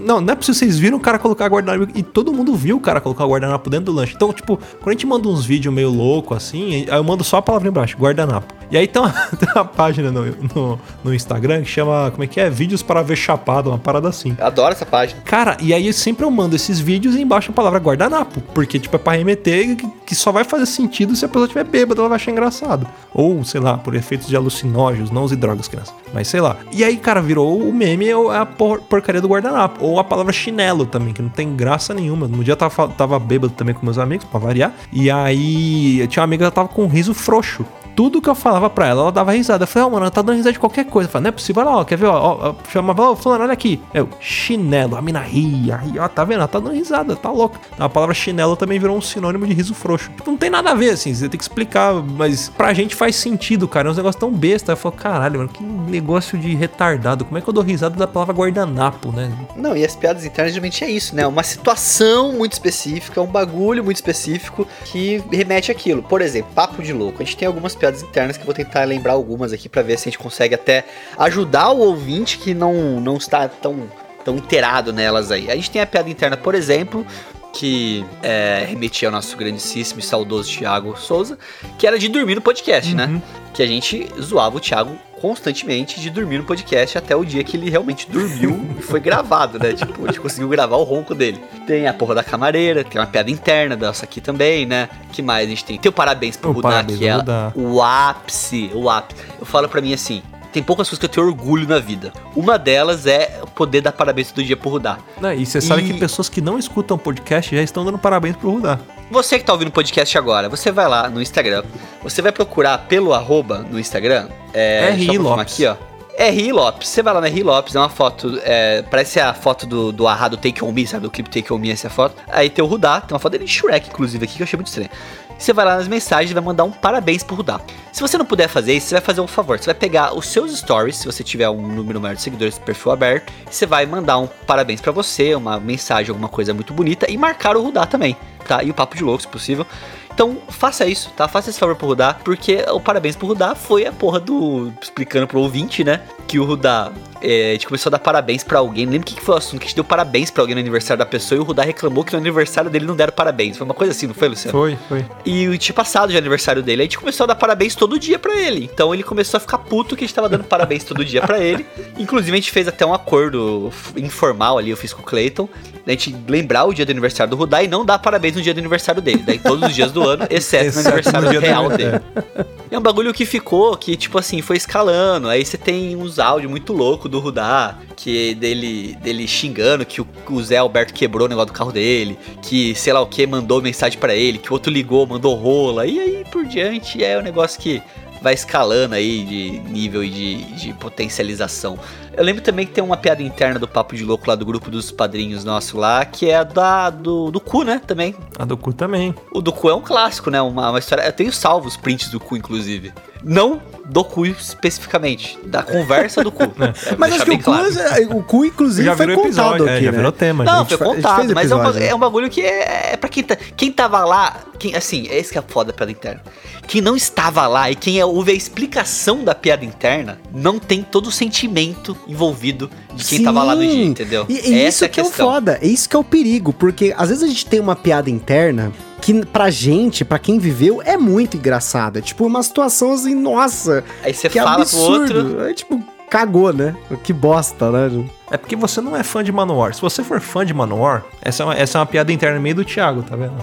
Não, não é possível vocês viram o cara colocar guardanapo e todo mundo viu o cara colocar o guardanapo dentro do lanche. Então, tipo, quando a gente manda uns vídeos meio louco assim, aí eu mando só a palavra embaixo, guardanapo. E aí tem uma, tem uma página no, no, no Instagram que chama, como é que é? Vídeos para ver chapado, uma parada assim. Eu adoro essa página. Cara, e aí sempre eu mando esses vídeos e embaixo a palavra guardanapo. Porque, tipo, é pra remeter que- que só vai fazer sentido se a pessoa estiver bêbada, ela vai achar engraçado. Ou, sei lá, por efeitos de alucinógenos, não use drogas, criança. Mas sei lá. E aí, cara, virou o meme, ou a por- porcaria do guardanapo. Ou a palavra chinelo também, que não tem graça nenhuma. No dia eu tava, tava bêbado também com meus amigos, pra variar. E aí, tinha uma amiga que tava com um riso frouxo tudo que eu falava pra ela, ela dava risada. Eu falei, ó, mano, ela tá dando risada de qualquer coisa. Eu falei, não é possível, olha ó, quer ver, ó, ó, chamava, ó, olha aqui. Eu, chinelo, a mina ria, ria, ó, tá vendo? Ela tá dando risada, tá louca. A palavra chinelo também virou um sinônimo de riso frouxo. Tipo, não tem nada a ver, assim, você tem que explicar, mas pra gente faz sentido, cara, é uns negócios tão besta. Eu falo, caralho, mano, que negócio de retardado, como é que eu dou risada da palavra guardanapo, né? Não, e as piadas internas geralmente é isso, né? Uma situação muito específica, um bagulho muito específico que remete àquilo. Por exemplo, papo de louco. A gente tem algumas piadas internas que eu vou tentar lembrar algumas aqui pra ver se a gente consegue até ajudar o ouvinte que não, não está tão, tão inteirado nelas aí. A gente tem a piada interna, por exemplo, que é, remetia ao nosso grandíssimo e saudoso Thiago Souza, que era de dormir no podcast, né? Que a gente zoava o Thiago constantemente de dormir no podcast até o dia que ele realmente dormiu e foi gravado, né? Tipo, a gente conseguiu gravar o ronco dele. Tem a porra da camareira, tem uma piada interna dessa aqui também, né? que mais a gente tem? Tem o parabéns pro Rudá, que é o ápice, o ápice. Eu falo pra mim assim, tem poucas coisas que eu tenho orgulho na vida. Uma delas é poder dar parabéns todo dia pro Rudá. Não, e você sabe E- que pessoas que não escutam podcast já estão dando parabéns pro Rudá. Você que tá ouvindo o podcast agora, você vai lá no Instagram, você vai procurar pelo arroba no Instagram. É, RI Lopes. Aqui, ó. RI Lopes. Você vai lá no RI Lopes, é uma foto, é, parece a foto do, do Arra do Take On Me, sabe? Do clipe Take On Me, essa é foto. Aí tem o Rudá, tem uma foto dele de Shrek, inclusive, aqui, que eu achei muito estranho. Você vai lá nas mensagens e vai mandar um parabéns pro Rudá. Se você não puder fazer isso, você vai fazer um favor. Você vai pegar os seus stories, se você tiver um número maior de seguidores, perfil aberto, você vai mandar um parabéns pra você, uma mensagem, alguma coisa muito bonita, e marcar o Rudá também, tá? E o Papo de Louco, se possível. Então, faça isso, tá? Faça esse favor pro Rudá, porque o parabéns pro Rudá foi a porra do. explicando pro ouvinte, né? Que o Rudá. é, a gente começou a dar parabéns pra alguém. Não lembro o que, que foi o assunto, que a gente deu parabéns pra alguém no aniversário da pessoa e o Rudá reclamou que no aniversário dele não deram parabéns. Foi uma coisa assim, não foi, Luciano? Foi, foi. E o tinha passado de aniversário dele. A gente começou a dar parabéns todo dia pra ele. Então ele começou a ficar puto que a gente tava dando parabéns todo dia pra ele. Inclusive a gente fez até um acordo informal ali, eu fiz com o Clayton. Da gente lembrar o dia do aniversário do Rudá e não dar parabéns no dia do aniversário dele. Daí todos os dias do ano, exceto, no aniversário no real dele. É um bagulho que ficou, que tipo assim, foi escalando. Aí você tem uns áudios muito loucos do Rudá, que dele, dele xingando que o, o Zé Alberto quebrou o negócio do carro dele, que sei lá o que mandou mensagem pra ele, que o outro ligou, mandou rola, e aí por diante é um negócio que vai escalando aí de nível e de, de potencialização. Eu lembro também que tem uma piada interna do Papo de Louco lá do grupo dos padrinhos nosso lá, que é a da, do, do cu, né, também. A do cu também. O do cu é um clássico, né? Uma, uma história. Eu tenho salvo os prints do cu, inclusive. Não do cu especificamente, da conversa do cu. É, Mas acho que o cu, claro. o cu, inclusive, Já foi virou contado episódio, é, aqui, já né? virou tema. Não, gente. foi a contado, mas é um, né? é um bagulho que é, é pra quem tá. Quem tava lá, quem, assim, é esse que é foda da piada interna. Quem não estava lá e quem é- ouve a explicação da piada interna, não tem todo o sentimento envolvido de quem tava lá no dia, Sim. entendeu? E, e Essa isso é a que é o foda, é isso que é o perigo, porque às vezes a gente tem uma piada interna que pra gente, pra quem viveu, é muito engraçada. Tipo, uma situação assim, nossa, Aí você que fala absurdo. pro outro. É tipo, cagou, né? Que bosta, né? É porque você não é fã de Manowar. Se você for fã de Manowar, essa é uma, essa é uma piada interna meio do Thiago, tá vendo?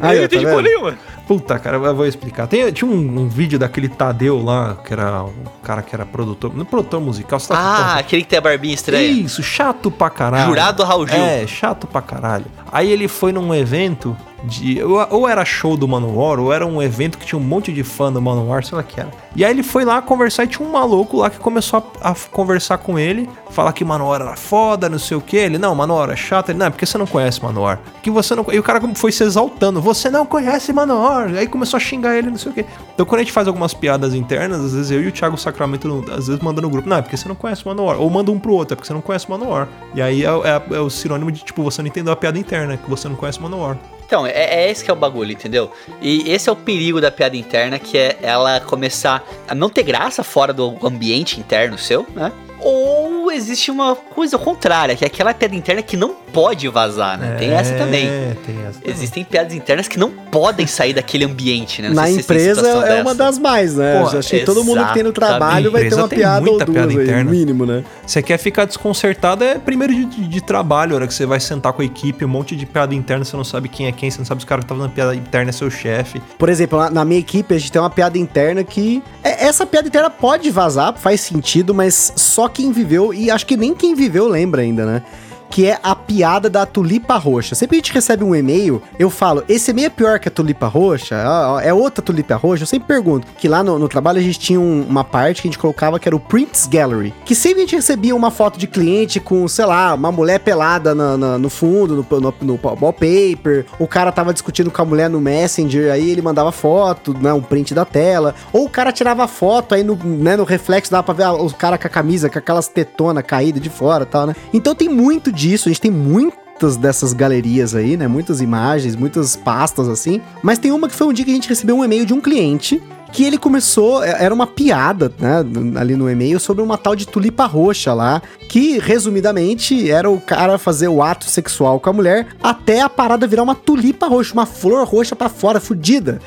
Aí, ó, eu tá entendi vendo? porra nenhuma. Puta, cara, eu vou explicar. Tem, tinha um, um vídeo daquele Tadeu lá, que era um cara que era produtor. Não produtor musical, você tá Ah, aquele que tem a barbinha estranha. Isso, chato pra caralho. Jurado Raul Gil. É, chato pra caralho. Aí ele foi num evento de. Ou, ou era show do Manowar, ou era um evento que tinha um monte de fã do Manowar, sei lá o que era. E aí ele foi lá conversar e tinha um maluco lá que começou a, a conversar com ele, falar que Manowar era foda, não sei o que. Ele, não, Manowar é chato. Ele, não, é porque você não conhece Manowar. Que você não. E o cara foi se exaltando. Você não conhece Manowar. Aí começou a xingar ele, não sei o que. Então quando a gente faz algumas piadas internas, às vezes eu e o Thiago Sacramento, às vezes manda no grupo, não, é porque você não conhece Manowar. Ou manda um pro outro, é porque você não conhece Manowar. E aí é, é- é o sinônimo de, tipo, você não entendeu a piada interna, que você não conhece Manowar. Então, é, é esse que é o bagulho, entendeu? E esse é o perigo da piada interna, que é ela começar a não ter graça fora do ambiente interno seu, né? Ou existe uma coisa contrária, que é aquela piada interna que não pode vazar, né? Tem essa também. É, tem essa também. Existem piadas internas que não podem sair daquele ambiente, né? Não Na empresa é uma dessa. das mais, né? Pô, Acho que todo mundo que tem no trabalho vai ter uma piada ou duas piada aí, mínimo, né? Você quer ficar desconcertado é primeiro de, de- de trabalho, a hora que você vai sentar com a equipe, um monte de piada interna, você não sabe quem é quem, você não sabe se o cara que tá fazendo piada interna é seu chefe. Por exemplo, na, na minha equipe a gente tem uma piada interna que. é- essa piada interna pode vazar, faz sentido, mas só quem viveu, e acho que nem quem viveu lembra ainda, né? Que é a piada da tulipa roxa. Sempre que a gente recebe um e-mail, eu falo: esse e-mail é pior que a tulipa roxa? Ah, É outra tulipa roxa? Eu sempre pergunto. Que lá no, no trabalho a gente tinha um- uma parte que a gente colocava que era o Prints Gallery. Que sempre a gente recebia uma foto de cliente com, sei lá, uma mulher pelada na- na- no fundo, no, no, no wallpaper. O cara tava discutindo com a mulher no Messenger, aí ele mandava foto, né? Um print da tela. Ou o cara tirava foto, aí no, né, no reflexo dava pra ver o cara com a camisa, com aquelas tetonas caídas de fora e tal, né? Então tem muito disso, a gente tem muitas dessas galerias aí, né? Muitas imagens, muitas pastas assim. Mas tem uma que foi um dia que a gente recebeu um e-mail de um cliente que ele começou, é- era uma piada, né, ali no e-mail sobre uma tal de tulipa roxa lá, que resumidamente era o cara fazer o ato sexual com a mulher até a parada virar uma tulipa roxa, uma flor roxa pra fora, fudida.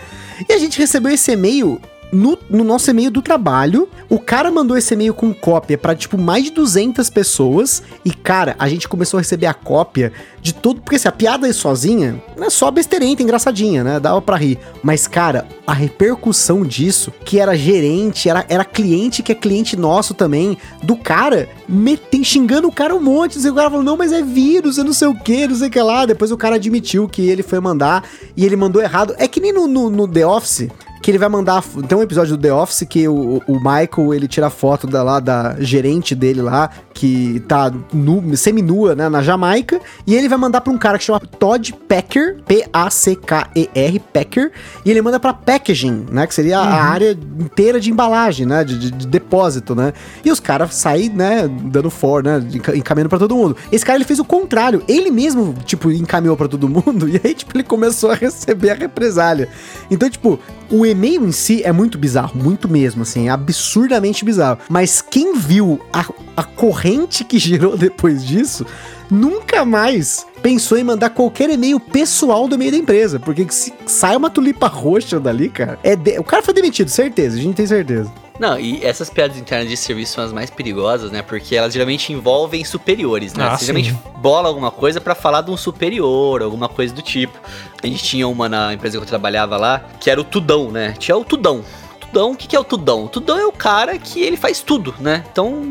E a gente recebeu esse e-mail no, no nosso e-mail do trabalho. O cara mandou esse e-mail com cópia pra, tipo, mais de 200 pessoas. E, cara, a gente começou a receber a cópia de todo. Porque, assim, a piada aí sozinha não é só besteirenta, engraçadinha, né? Dava pra rir. Mas, cara, a repercussão disso, que era gerente, era, era cliente, que é cliente nosso também, do cara, metem, xingando o cara um monte. E o cara falou, não, mas é vírus, eu não sei o que, não sei o que lá. Depois o cara admitiu que ele foi mandar e ele mandou errado. É que nem no, no, no The Office que ele vai mandar. Tem um episódio do The Office que o, o Michael ele tira foto da, lá da gerente dele lá, que tá nu, semi-nua, né, na Jamaica, e ele vai mandar pra um cara que chama Todd Packer, P-A-C-K-E-R, Packer, e ele manda pra packaging, né, que seria a área inteira de embalagem, né, de, de- de depósito, né, e os caras saem, né, dando for, né, enca- encaminhando pra todo mundo. Esse cara ele fez o contrário, ele mesmo, tipo, encaminhou pra todo mundo, e aí, tipo, ele começou a receber a represália. Então, tipo, o e-mail em si é muito bizarro, muito mesmo, assim, é absurdamente bizarro. Mas quem viu a, a corrente que girou depois disso, nunca mais pensou em mandar qualquer e-mail pessoal do e-mail da empresa. Porque se sai uma tulipa roxa dali, cara, é de- o cara foi demitido, certeza, a gente tem certeza. Não, e essas piadas internas de serviço são as mais perigosas, né? Porque elas geralmente envolvem superiores, né? Ah, Você geralmente bola alguma coisa pra falar de um superior, alguma coisa do tipo. A gente tinha uma na empresa que eu trabalhava lá, que era o Tudão, né? Tinha o Tudão. Tudão, o que, que é o Tudão? O Tudão é o cara que ele faz tudo, né? Então,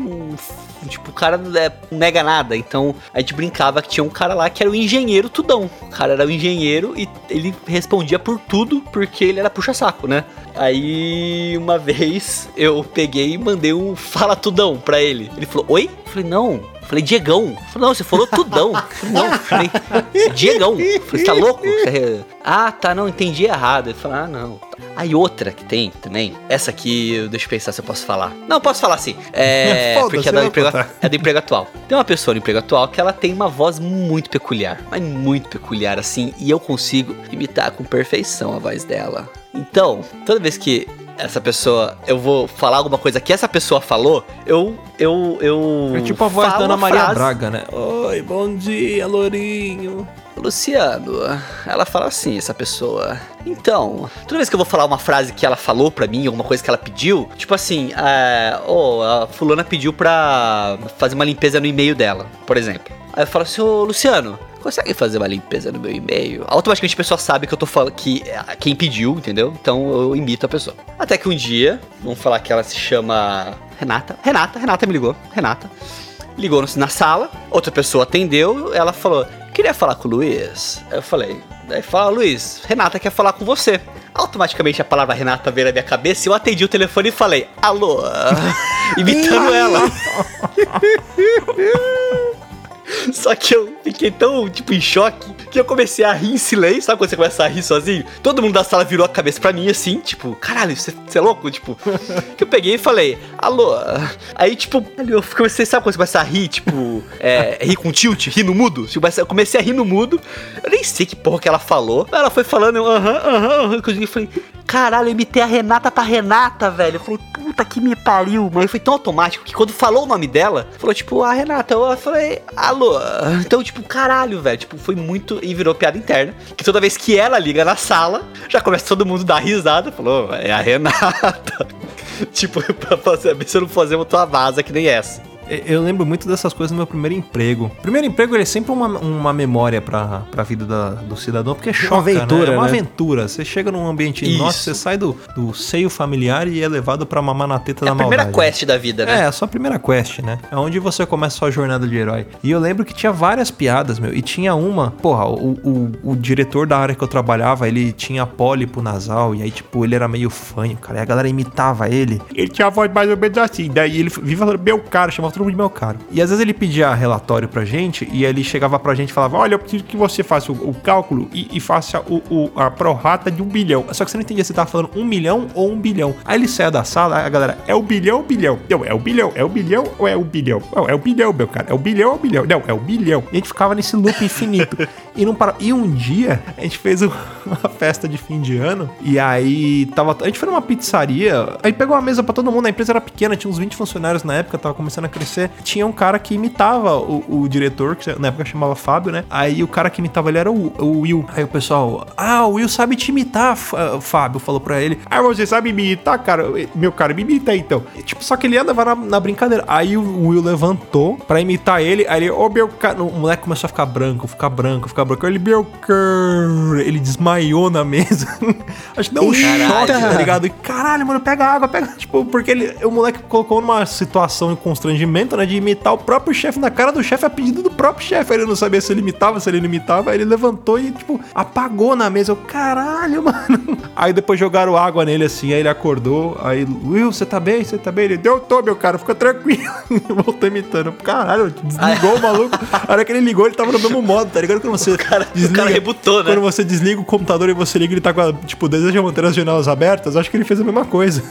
tipo, o cara é, não nega nada. Então, a gente brincava que tinha um cara lá que era o engenheiro Tudão. O cara era o engenheiro e ele respondia por tudo porque ele era puxa-saco, né? Aí, uma vez, eu peguei e mandei um fala tudão pra ele. Ele falou, oi? Eu falei, não. Falei, Diegão. Falei, não, você falou tudão. Falei, não. Falei, Diegão. Falei, tá louco? Você- Ah, tá, não, entendi errado. Ele falou, ah, não. Aí outra que tem também, essa aqui, deixa eu pensar se eu posso falar. Não, posso falar sim. É, Foda-se, porque é do, emprego, é do emprego atual. Tem uma pessoa no emprego atual que ela tem uma voz muito peculiar. Mas muito peculiar, assim. E eu consigo imitar com perfeição a voz dela. Então, toda vez que essa pessoa, eu vou falar alguma coisa que essa pessoa falou, eu. Eu. eu É tipo a voz da Ana a Maria frase. Braga, né? Oi, bom dia, Lourinho. Luciano, ela fala assim, essa pessoa. Então, toda vez que eu vou falar uma frase que ela falou pra mim, alguma coisa que ela pediu, tipo assim, é, oh, a fulana pediu pra fazer uma limpeza no e-mail dela, por exemplo. Aí eu falo assim, ô Luciano, consegue fazer uma limpeza no meu e-mail? Automaticamente a pessoa sabe que eu tô falando que é, quem pediu, entendeu? Então eu imito a pessoa. Até que um dia, vamos falar que ela se chama Renata. Renata, Renata me ligou. Renata. Ligou na sala, outra pessoa atendeu, ela falou: queria falar com o Luiz. Eu falei, aí fala, Luiz, Renata quer falar com você. Automaticamente a palavra Renata veio na minha cabeça e eu atendi o telefone e falei, alô, imitando ela. Só que eu fiquei tão, tipo, em choque que eu comecei a rir em silêncio. Sabe quando você começa a rir sozinho? Todo mundo da sala virou a cabeça pra mim assim, tipo, caralho, você, você é louco? Tipo, que eu peguei e falei, alô. Aí, tipo, eu comecei, sabe quando você começa a rir, tipo, é, rir com tilt, rir no mudo? Eu comecei a rir no mudo. Eu nem sei que porra que ela falou. Ela foi falando, eu, aham, aham, aham. Eu falei, caralho, eu imitei a Renata pra Renata, velho. Eu falei, puta que me pariu. Mas foi tão automático que quando falou o nome dela, falou, tipo, a Renata. Eu falei, alô. Então, tipo, caralho, velho. Tipo, foi muito. E virou piada interna. Que toda vez que ela liga na sala, já começa todo mundo a dar risada. Falou, é a Renata. tipo, pra fazer, se eu não fazer uma vaza que nem essa. Eu lembro muito dessas coisas no meu primeiro emprego. Primeiro emprego ele é sempre uma, uma memória pra, pra vida da, do cidadão, porque é choca, uma aventura, né? É uma né? aventura. Você chega num ambiente Isso. nosso, você sai do, do seio familiar e é levado pra mamar na teta É da a primeira maldade. quest da vida, né? É, a sua primeira quest, né? É onde você começa a sua jornada de herói. E eu lembro que tinha várias piadas, meu. E tinha uma, porra, o, o, o diretor da área que eu trabalhava, ele tinha pólipo nasal. E aí, tipo, ele era meio fanho, cara. E a galera imitava ele. Ele tinha a voz mais ou menos assim. Daí ele vive falando meu caro, chamava todo mundo de meu caro. E às vezes ele pedia relatório pra gente. E ele chegava pra gente e falava: Olha, eu preciso que você faça o, o cálculo e, e faça o, o- a prorata de um bilhão. Só que você não entendia se tava falando um milhão ou um bilhão. Aí ele saiu da sala, a galera, é o bilhão bilhão? Não, é o bilhão, é o bilhão ou é o bilhão? Não, é o bilhão, meu cara. É o bilhão ou o bilhão? Não, é o bilhão. E a gente ficava nesse loop infinito. e não para. E um dia a gente fez um- uma festa de fim de ano. E aí tava. A gente foi numa pizzaria. Aí pegou uma mesa pra todo mundo. A empresa era pequena, tinha uns 20 funcionários na época, tava começando a crescer. Tinha um cara que imitava o, o diretor, que na época chamava Fábio, né? Aí o cara que imitava ele era o, o Will. Aí o pessoal, ah, o Will sabe te imitar, ah, Fábio, falou pra ele. Ah, você sabe me imitar, cara? Meu cara, me imita aí, então. E, tipo, só que ele ia levar na, na brincadeira. Aí o Will levantou pra imitar ele. Aí ele, ô meu cara. O moleque começou a ficar branco, ficar branco, ficar branco. Ele, meu cara. Ele desmaiou na mesa. Acho que deu um choque, tá ligado? E, caralho, mano, pega água, pega. Tipo, porque ele, o moleque colocou numa situação de constrangimento, né? De imitar o próprio chefe na cara do chefe a pedido do próprio chefe. Ele não sabia se ele imitava, se ele não imitava. Aí ele levantou e, tipo, apagou na mesa. Eu, caralho, mano. Aí depois jogaram água nele assim. Aí ele acordou. Aí, Will, você tá bem? Você tá bem? Ele, deu, tô, meu cara, fica tranquilo. Voltou imitando. Caralho, desligou o maluco. A hora que ele ligou, ele tava no mesmo modo, tá ligado? Quando você cara- o cara rebutou, né? Quando você desliga o computador e você liga, ele tá com a, tipo, deseja manter as janelas abertas. Acho que ele fez a mesma coisa.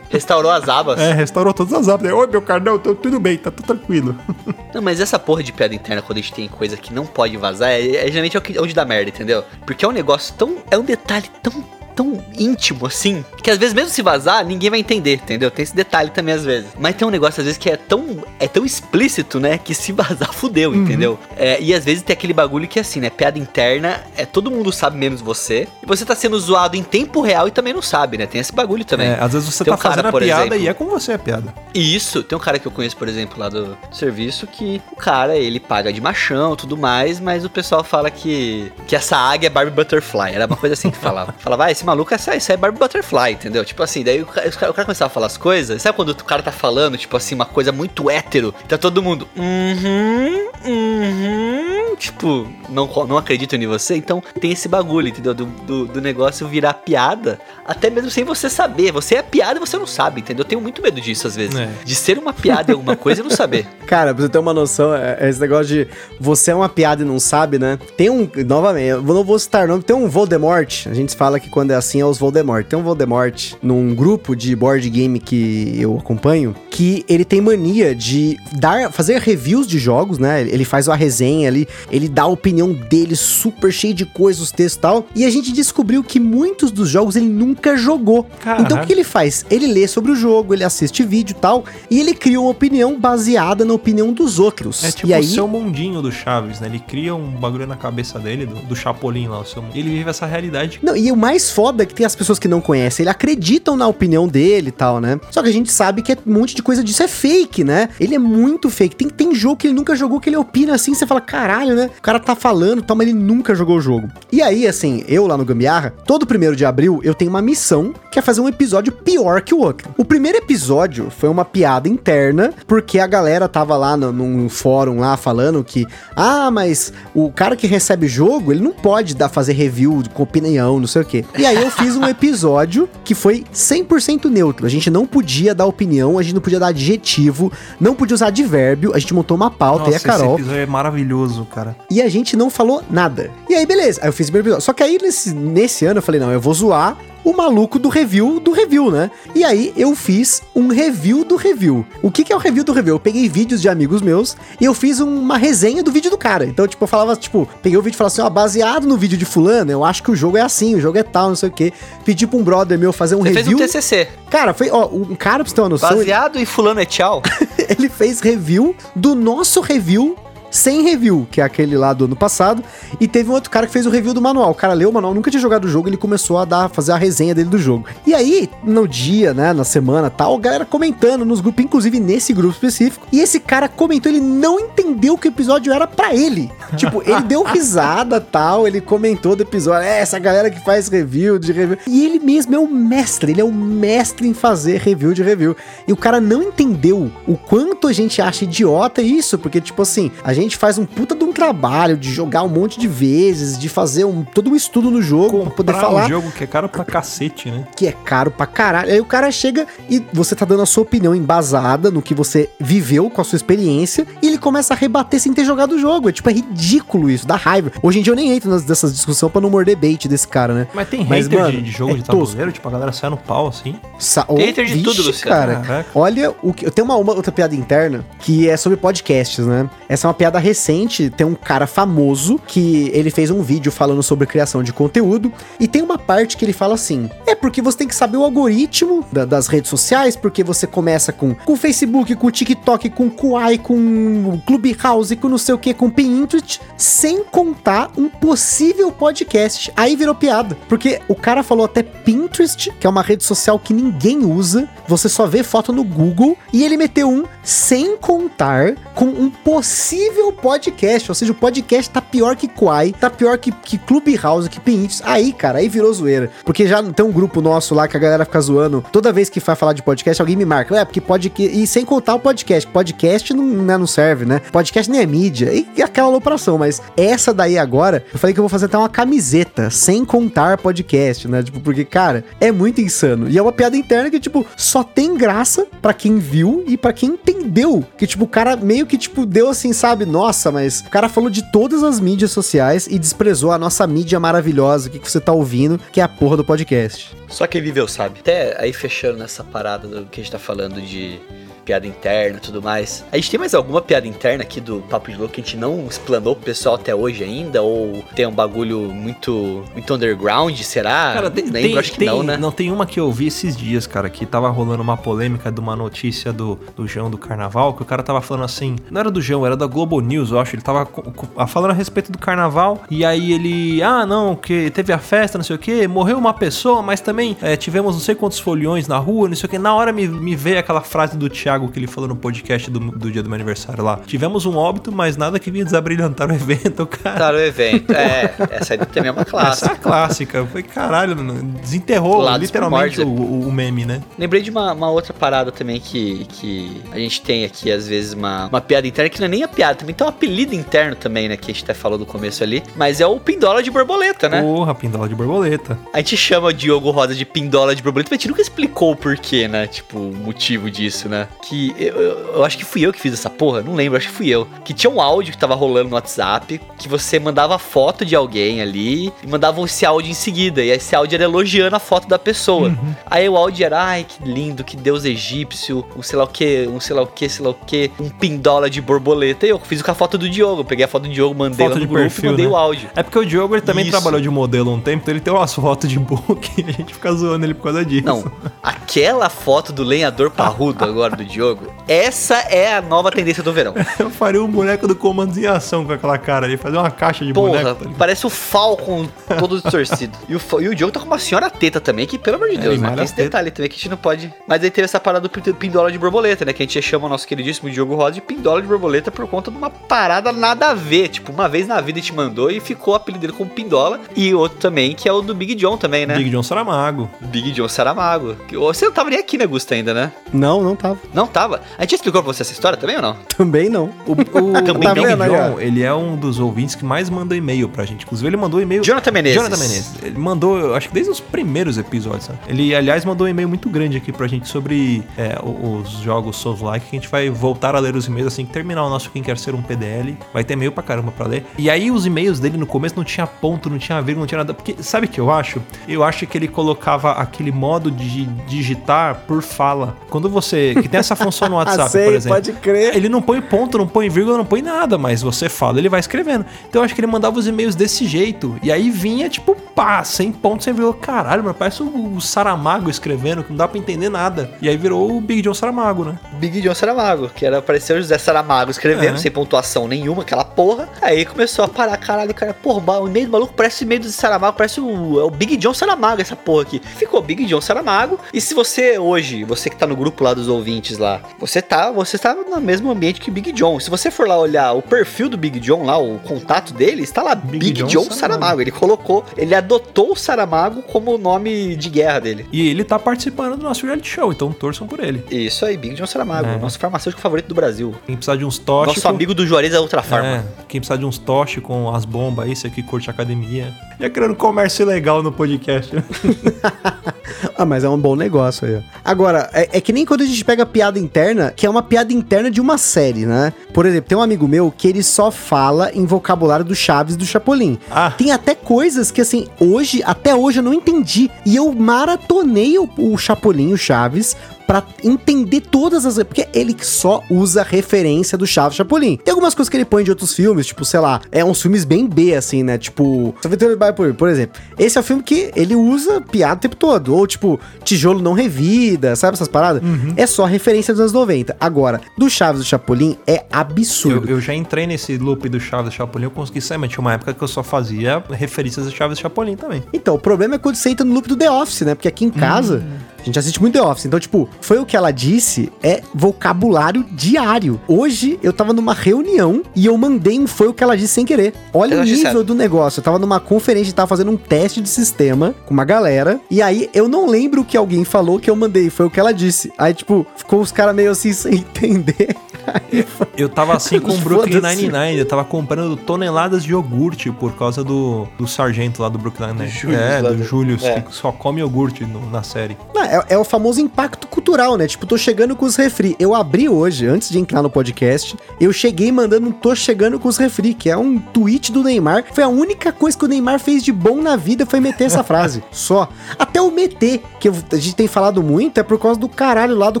Restaurou as abas. É, restaurou todas as abas. Oi, meu cara, não, tô, tudo bem, tá tudo tranquilo. Não, mas essa porra de piada interna, quando a gente tem coisa que não pode vazar, é, é geralmente é que- onde dá merda, entendeu? Porque é um negócio tão. É um detalhe tão. Tão íntimo assim, que às vezes, mesmo se vazar, ninguém vai entender, entendeu? Tem esse detalhe também às vezes. Mas tem um negócio, às vezes, que é tão, é tão explícito, né? Que se vazar, fudeu, entendeu? É, e às vezes tem aquele bagulho que é assim, né? Piada interna, é todo mundo sabe menos você. E você tá sendo zoado em tempo real e também não sabe, né? Tem esse bagulho também. É, às vezes você Tem tá um cara, fazendo a piada exemplo- e é com você a piada. E isso, tem um cara que eu conheço, por exemplo, lá do serviço, que o cara, ele paga de machão e tudo mais, mas o pessoal fala que, que essa águia é Barbie Butterfly. Era uma coisa assim que falava. Falava, ah, esse maluco, essa, isso é Barbie Butterfly, entendeu? Tipo assim, daí o cara, o cara- começava a falar as coisas, sabe quando o cara tá falando, tipo assim, uma coisa muito hétero, tá todo mundo, uhum, uhum, tipo, não, não acredito em você, então tem esse bagulho, entendeu? Do, do, do negócio virar piada, até mesmo sem você saber. Você é piada e você não sabe, entendeu? Eu tenho muito medo disso às vezes. É. De ser uma piada em alguma coisa e não saber. Cara, pra você ter uma noção, é- é esse negócio de você é uma piada e não sabe, né? Tem um, novamente, eu não vou citar nome, tem um Voldemort. A gente fala que quando é assim é os Voldemort. Tem um Voldemort num grupo de board game que eu acompanho, que ele tem mania de dar, fazer reviews de jogos, né? Ele faz uma resenha ali ele dá a opinião dele super cheio de coisas, os textos e tal. E a gente descobriu que muitos dos jogos ele nunca jogou. Caraca. Então o que ele faz? Ele lê sobre o jogo, ele assiste vídeo e tal, e ele cria uma opinião baseada na opinião dos outros. É tipo e aí, o seu mundinho do Chaves, né? Ele cria um bagulho na cabeça dele, do, do Chapolin lá, o seu ele vive essa realidade. Não, e o mais foda é que tem as pessoas que não conhecem, ele acreditam na opinião dele e tal, né? Só que a gente sabe que é- um monte de coisa disso é fake, né? Ele é muito fake. Tem, tem jogo que ele nunca jogou que ele opina assim, você fala, caralho, né? O cara tá falando, tal, mas ele nunca jogou o jogo. E aí, assim, eu lá no Gambiarra, todo primeiro de abril eu tenho uma missão que é fazer um episódio pior que o outro. O primeiro episódio foi uma piada interna, porque a galera tava lá no, num fórum lá falando que, ah, mas o cara que recebe jogo, ele não pode dar fazer review com opinião, não sei o quê. E aí eu fiz um episódio que foi 100% neutro. A gente não podia dar opinião, a gente não podia dar adjetivo, não podia usar advérbio, a gente montou uma pauta e a Carol esse episódio é maravilhoso, cara. e a gente não falou nada. E aí, beleza. Aí eu fiz o primeiro episódio. Só que aí, nesse, nesse ano, eu falei, não, eu vou zoar o maluco do review do review, né? E aí, eu fiz um review do review. O que, que é o review do review? Eu peguei vídeos de amigos meus e eu fiz uma resenha do vídeo do cara. Então, tipo, eu falava, tipo, peguei o vídeo e falava assim, ó, baseado no vídeo de fulano, eu acho que o jogo é assim, o jogo é tal, não sei o quê. Pedi pra um brother meu fazer um Você fez review. um TCC. Cara, foi, ó, um cara, pra você ter uma noção, ele- Baseado em fulano é tchau. ele fez review do nosso review sem review, que é aquele lá do ano passado, e teve um outro cara que fez o review do manual. O cara leu o manual, nunca tinha jogado o jogo, ele começou a dar, fazer a resenha dele do jogo. E aí, no dia, né, na semana tal, a galera comentando nos grupos, inclusive nesse grupo específico, e esse cara comentou, ele não entendeu que o episódio era pra ele. Tipo, ele deu risada tal, ele comentou do episódio, é, essa galera que faz review de review. E ele mesmo é o mestre, ele é o mestre em fazer review de review. E o cara não entendeu o quanto a gente acha idiota isso, porque, tipo assim, a gente faz um puta de um trabalho de jogar um monte de vezes, de fazer um, todo um estudo no jogo pra poder Comprar falar um jogo que é caro pra cacete, né? que é caro pra caralho. Aí o cara chega e você tá dando a sua opinião embasada no que você viveu com a sua experiência e ele começa a rebater sem ter jogado o jogo. É tipo, é ridículo isso, dá raiva. Hoje em dia eu nem entro nas, dessas discussões pra não morder bait desse cara, né? Mas tem Mas, hater mano, de, de jogo é de tabuleiro, tipo, a galera sai no pau assim. Sa Tem hater de tudo, Luciano. cara. Caraca. Olha, o que, eu tenho uma, uma outra piada interna que é sobre podcasts, né? Essa é uma piada recente. Tem um cara famoso que ele fez um vídeo falando sobre criação de conteúdo e tem uma parte que ele fala assim: é porque você tem que saber o algoritmo da- das redes sociais, porque você começa com com Facebook, com TikTok, com Kuai, com Clubhouse, com não sei o que, com Pinterest, sem contar um possível podcast. Aí virou piada, porque o cara falou até Pinterest, que é uma rede social que ninguém usa, você só vê foto no Google, e ele meteu um sem contar com um possível podcast, ou seja, o podcast tá pior que Quai, tá pior que, que Clubhouse, que Pinterest. Aí, cara, aí virou zoeira. Porque já tem um grupo nosso lá que a galera fica zoando, toda vez que vai falar de podcast, alguém me marca, é, porque pode e sem contar o podcast, podcast não, né, não serve, né? Podcast nem é mídia, e aquela alopração, mas essa daí agora, eu falei que eu vou fazer até uma camiseta, sem contar podcast, né? Tipo, porque, cara, é muito insano. E é uma piada interna que, tipo, só tem graça pra quem viu e pra quem entendeu. Que, tipo, o cara meio que, tipo, deu assim, sabe? Nossa, mas o cara falou de todas as mídias sociais e desprezou a nossa mídia maravilhosa, que, que você tá ouvindo, que é a porra do podcast. Só quem viveu sabe. Até aí fechando nessa parada do que a gente tá falando de piada interna e tudo mais. A gente tem mais alguma piada interna aqui do Papo de Louco que a gente não explanou pro pessoal até hoje ainda? Ou tem um bagulho muito, muito underground, será? Cara, tem, não lembro, tem- acho que tem- não, né? Não, tem uma que eu vi esses dias, cara, que tava rolando uma polêmica de uma notícia do, do João do Carnaval, que o cara tava falando assim, não era do João, era da Globo News, eu acho, ele tava co- falando a respeito do Carnaval, e aí ele, ah, não, que teve a festa, não sei o que, morreu uma pessoa, mas também é, tivemos não sei quantos foliões na rua, não sei o que, na hora me, me veio aquela frase do Thiago que ele falou no podcast do, do dia do meu aniversário lá, tivemos um óbito, mas nada que vinha desabrilhantar o evento, cara. Tá no evento. É, essa aí também é uma Essa é clássica. clássica. Foi caralho, mano, desenterrou Lados literalmente o, o- o meme, né? Lembrei de uma, uma outra parada também que, que a gente tem aqui, às vezes, uma, uma piada interna, que não é nem a piada, também tem um apelido interno também, né? Que a gente até falou no começo ali. Mas é o Pindola de Borboleta, né? Porra, pindola de borboleta. A gente chama o Diogo Rosa de Pindola de Borboleta, mas a gente nunca explicou o porquê, né? Tipo, o motivo disso, né? Que eu, eu- acho que fui eu que fiz essa porra, não lembro, acho que fui eu. Que tinha um áudio que tava rolando no WhatsApp, que você mandava foto de alguém ali e mandava esse áudio em seguida. E esse áudio era elogiando a foto da pessoa. Aí o áudio era, ai, que lindo, que deus egípcio, um sei lá o que, um sei lá o que, sei lá o que, um pindola de borboleta. E eu fiz com a foto do Diogo. Eu peguei a foto do Diogo, mandei Foto lá no grupo perfil, e mandei né? o áudio. É porque o Diogo ele também Isso. trabalhou de modelo um tempo, então ele tem umas fotos de book e a gente fica zoando ele por causa disso. Não, aquela foto do lenhador parrudo agora do Diogo, essa é a nova tendência do verão. Eu faria um boneco do Comandos em Ação com aquela cara ali, fazer uma caixa de Porra, boneco. tá parece o Falcon todo distorcido. E o, e o Diogo tá com uma senhora teta também, que pelo amor de É, Deus, ele né? Tem esse detalhe também que a gente não pode. Mas aí teve essa parada do pin- pindola de borboleta, né? Que a gente chama o nosso queridíssimo Diogo Rosa de pindola de borboleta por conta de uma parada nada a ver. Tipo, uma vez na vida a gente mandou e ficou o apelido dele como pindola. E outro também, que é o do Big John também, né? Big John Saramago. Big John Saramago. Que- Você não tava nem aqui, né, Gusta, ainda, né? Não, não tava. Não tava. A gente explicou pra você essa história também ou não? Também não. O, o, Também o Big vendo aí, John, ele é um dos ouvintes que mais manda e-mail pra gente. Inclusive, ele mandou e-mail. Jonathan Menezes. Jonathan Menezes. Ele mandou, eu acho que desde os primeiros episódios. sabe? Ele, aliás, mandou um e-mail muito grande aqui pra gente sobre é, os jogos Souls-like, que a gente vai voltar a ler os e-mails assim que terminar o nosso Quem Quer Ser um PDL. Vai ter e-mail pra caramba pra ler. E aí, os e-mails dele no começo não tinha ponto, não tinha vírgula, não tinha nada. Porque, sabe o que eu acho? Eu acho que ele colocava aquele modo de digitar por fala. Quando você. Que tem essa função no WhatsApp, Ah, sei, por exemplo. pode crer. Ele não põe ponto, não põe vírgula, não põe nada, mas você fala, ele vai escrevendo. Então eu acho que ele mandava os e-mails desse jeito. E aí vinha, tipo, pá, sem ponto, sem vírgula. Caralho, mas parece o, o Saramago escrevendo, que não dá pra entender nada. E aí virou o Big John Saramago, né? Big John Saramago, que era aparecer o José Saramago escrevendo, É. sem pontuação nenhuma, aquela porra. Aí começou a parar, caralho, cara, porra, o e-mail do maluco parece o e-mail do Saramago, parece o, é o Big John Saramago, essa porra aqui. Ficou Big John Saramago. E se você hoje, você que tá no grupo lá dos ouvintes lá, você tá, você tá no mesmo ambiente que Big John. Se você for lá olhar o perfil do Big John lá, o contato dele, está lá Big, Big John, John Saramago. Saramago. Ele colocou, ele adotou o Saramago como o nome de guerra dele. E ele tá participando do nosso reality show, então torçam por ele. Isso aí, Big John Saramago, É. nosso farmacêutico favorito do Brasil. Quem precisar de uns toches. Nosso amigo do Juarez da Ultra Farma. É, quem precisar de uns toches com as bombas aí, você que curte academia. Já querendo comércio legal no podcast. Ah, mas é um bom negócio aí. ó. Agora, é, é que nem quando a gente pega piada interna, que é uma piada interna de uma série, né? Por exemplo, tem um amigo meu que ele só fala em vocabulário do Chaves e do Chapolin. Ah. Tem até coisas que, assim, hoje, até hoje eu não entendi. E eu maratonei o, o Chapolin o Chaves pra entender todas as. Porque ele só usa referência do Chaves Chapolin. Tem algumas coisas que ele põe de outros filmes, tipo, sei lá, é uns filmes bem B, assim, né? Tipo, Aventura do Bairro, por exemplo. Esse é o filme que ele usa piada o tempo todo. Ou, tipo, Tijolo Não Revida, sabe essas paradas? É só referência dos anos 90. Agora, do Chaves do Chapolin é Eu, absurdo. eu já entrei nesse loop do Chaves e Chapolin, eu consegui sair, mas tinha uma época que eu só fazia referências do Chaves e Chapolin também. Então, o problema é quando você entra no loop do The Office, né? Porque aqui em casa, a gente assiste muito The Office. Então, tipo, foi o que ela disse, é vocabulário diário. Hoje, eu tava numa reunião e eu mandei um foi o que ela disse sem querer. Olha Eu o nível do negócio. Eu tava numa conferência, tava fazendo um teste de sistema com uma galera. E aí, eu não lembro o que alguém falou que eu mandei. Foi o que ela disse. Aí, tipo, ficou os caras meio assim, sem entender. Eu tava assim com o Brooklyn. Nine-Nine, eu tava comprando toneladas de iogurte por causa do, do sargento lá do Brooklyn Nine-Nine. É, do Julius, é. que só come iogurte no- na série. Não, é, é o famoso impacto cultural, né? Tipo, tô chegando com os refri. Eu abri hoje, antes de entrar no podcast, eu cheguei mandando um tô chegando com os refri, que é um tweet do Neymar. Foi a única coisa que o Neymar fez de bom na vida foi meter essa frase. Só. Até o meter, que a gente tem falado muito, é por causa do caralho lá do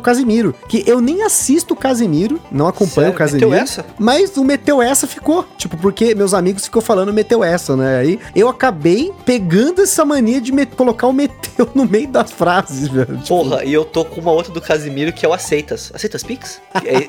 Casimiro. Que eu nem assisto o Casimiro, não acompanho Sério? o Casimiro. Meteu essa? Mas o meteu essa ficou. Tipo, porque meus amigos ficou falando meteu essa, né? Aí eu acabei pegando essa mania de colocar o meteu no meio das frases, velho. Tipo, Porra, e eu tô com uma outra do Casimiro que é o Aceitas. Aceitas Pix? É,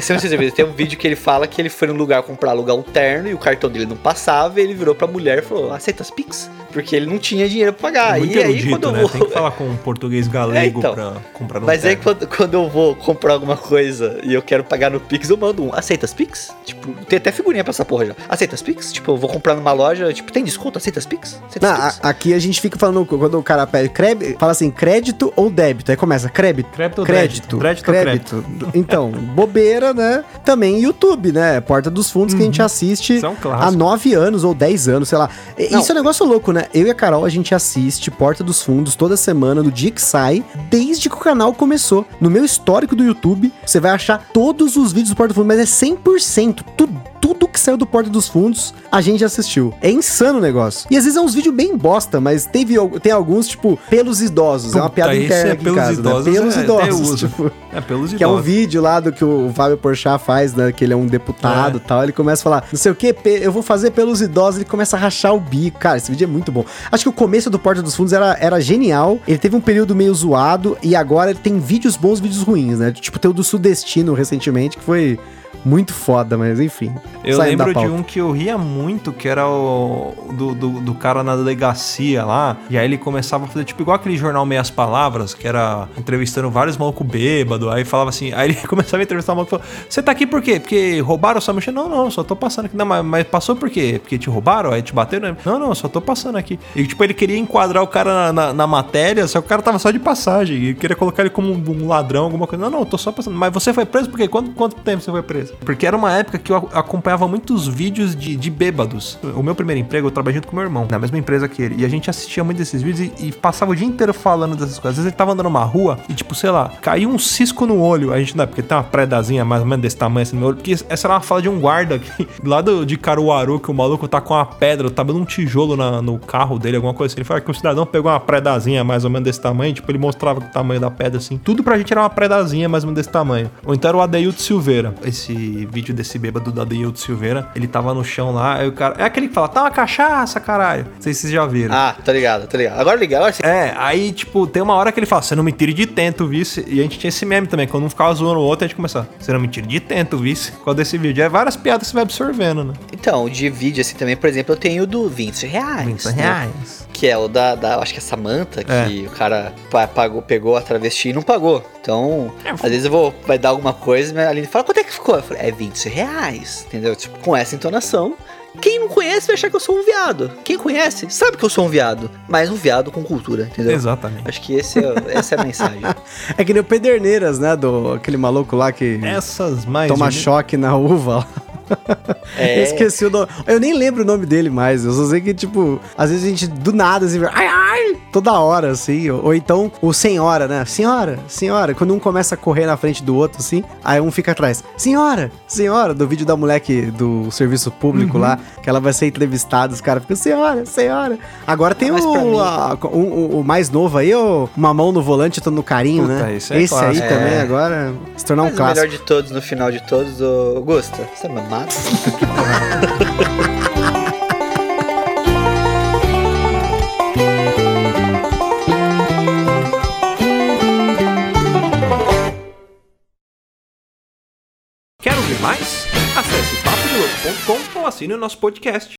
você não sei se tem um vídeo que ele fala que ele foi num lugar comprar alugar um terno e o cartão dele não passava e ele virou pra mulher e falou: Aceitas Pix? Porque ele não tinha dinheiro pra pagar. É muito e aí erudito, quando eu né? vou. Tem que falar com um português galego É, então. pra comprar no Mas aí terno. quando, quando eu vou comprar alguma coisa e eu quero pagar no Pix, eu mando um. Aceitas Pix? Tipo, tem até figurinha pra essa porra já. Aceitas Pix? Tipo, eu vou comprar numa loja, tipo, tem desconto? Aceitas Pix? Aceitas Não, Pix? a- aqui a gente fica falando, quando o cara pede crédito, fala assim, crédito ou débito. Aí começa, crédito. Crédito ou crédito, crédito? Crédito ou crédito. Então, bobeira, né? Também YouTube, né? Porta dos fundos que a gente assiste Isso é há nove anos ou dez anos, sei lá. E- Não. Isso é um negócio louco, semana, eu e a Carol, a gente assiste Porta dos Fundos toda semana, no dia que sai, desde que o canal começou. No meu histórico do YouTube, você vai achar todos os vídeos do Porta dos Fundos, mas é 100%, tudo, tudo que saiu do Porta dos Fundos, a gente assistiu. É insano o negócio. E às vezes é uns vídeos bem bosta, mas teve, tem alguns, tipo, pelos idosos. é uma Puta, piada interna é aqui em pelos casa, idosos, né? Pelos é, eu idosos, tipo... É pelos Que é um idosos. vídeo lá do que o Fábio Porchat faz, né? Que ele é um deputado É. e tal. Ele começa a falar, não sei o que, eu vou fazer pelos idosos. Ele começa a rachar o bico. Cara, esse vídeo é muito bom. Acho que o começo do Porta dos Fundos era, era genial. Ele teve um período meio zoado. E agora ele tem vídeos bons, vídeos ruins, né? Tipo, tem o do Sudestino recentemente, que foi muito foda, mas enfim. Eu lembro de um que eu ria muito, que era o do, do, do cara na delegacia lá. E aí ele começava a fazer, tipo, igual aquele jornal Meias Palavras, que era entrevistando vários malucos bêbados. Aí falava assim, aí ele começava a entrevistar o maluco e falou: Você tá aqui por quê? Porque roubaram sua mochila? Não, não, só tô passando aqui. Não, mas, mas passou por quê? Porque te roubaram? Aí te bateram? Não, não, só tô passando aqui. E tipo, ele queria enquadrar o cara na, na, na matéria, só que o cara tava só de passagem. E queria colocar ele como um, um ladrão, alguma coisa. Não, não, tô só passando. Mas você foi preso por quê? Quanto, quanto tempo você foi preso? Porque era uma época que eu acompanhava muitos vídeos de, de bêbados. O meu primeiro emprego, eu trabalhei junto com meu irmão, na mesma empresa que ele. E a gente assistia muito desses vídeos e, e passava o dia inteiro falando dessas coisas. Às vezes ele tava andando numa rua e, tipo, sei lá, caiu um cisco no olho. A gente não é porque tem uma predazinha mais ou menos desse tamanho assim no meu olho. Porque essa era uma fala de um guarda aqui, lá do, de Caruaru, que o maluco tá com uma pedra, tá dando um tijolo na- no carro dele, alguma coisa assim. Ele fala que o cidadão pegou uma predazinha mais ou menos desse tamanho. Tipo, ele mostrava o tamanho da pedra assim. Tudo pra gente era uma predazinha mais ou menos desse tamanho. Ou então era o Adeildo Silveira. Esse vídeo desse bêbado do Adeildo Silveira, ele tava no chão lá, aí o cara. É aquele que fala, tá uma cachaça, caralho. Não sei se vocês já viram. Ah, tá ligado, tá ligado. Agora liga, agora sim. É, aí, tipo, tem uma hora que ele fala, você não me tire de tento, vice. E a gente tinha esse meme também, quando um ficava zoando o outro, a gente começava, você não me tire de tento, vice. Qual desse vídeo? É várias piadas que você vai absorvendo, né? Então, de vídeo assim também, por exemplo, eu tenho o do 20 reais. né? Que é o da, da acho que é Samantha, que o cara pa- pagou, pegou a travesti e não pagou. Então, às vezes eu vou, vai dar alguma coisa, mas a Aline fala, quanto é que ficou? Eu falei, é 20 reais, entendeu? Tipo, com essa entonação. Quem não conhece vai achar que eu sou um viado. Quem conhece sabe que eu sou um viado. Mas um viado com cultura, entendeu? Exatamente. Acho que esse é, essa é a mensagem. É que nem o Pederneiras, né? Do aquele maluco lá que Essas mais. toma choque na uva. É. Eu esqueci o nome. Eu nem lembro o nome dele mais. Eu só sei que, tipo, às vezes a gente do nada assim, ai, ai, toda hora, assim. Ou, ou então o senhora, né? Senhora, senhora. Quando um começa a correr na frente do outro, assim, aí um fica atrás. Senhora, senhora, do vídeo da moleque do serviço público Uhum. lá, que ela vai ser entrevistada, os caras ficam, senhora, senhora. Agora tem Mas o, a- o, o- o mais novo aí, o Uma Mão no Volante, tô no carinho, Puta, né? esse é aí clássico. também É. agora se tornar um Mas o melhor clássico. de todos, no final de todos, o Augusta, você é mamado? Quer ouvir mais? Acesse papodelouco.com ou assine o nosso podcast.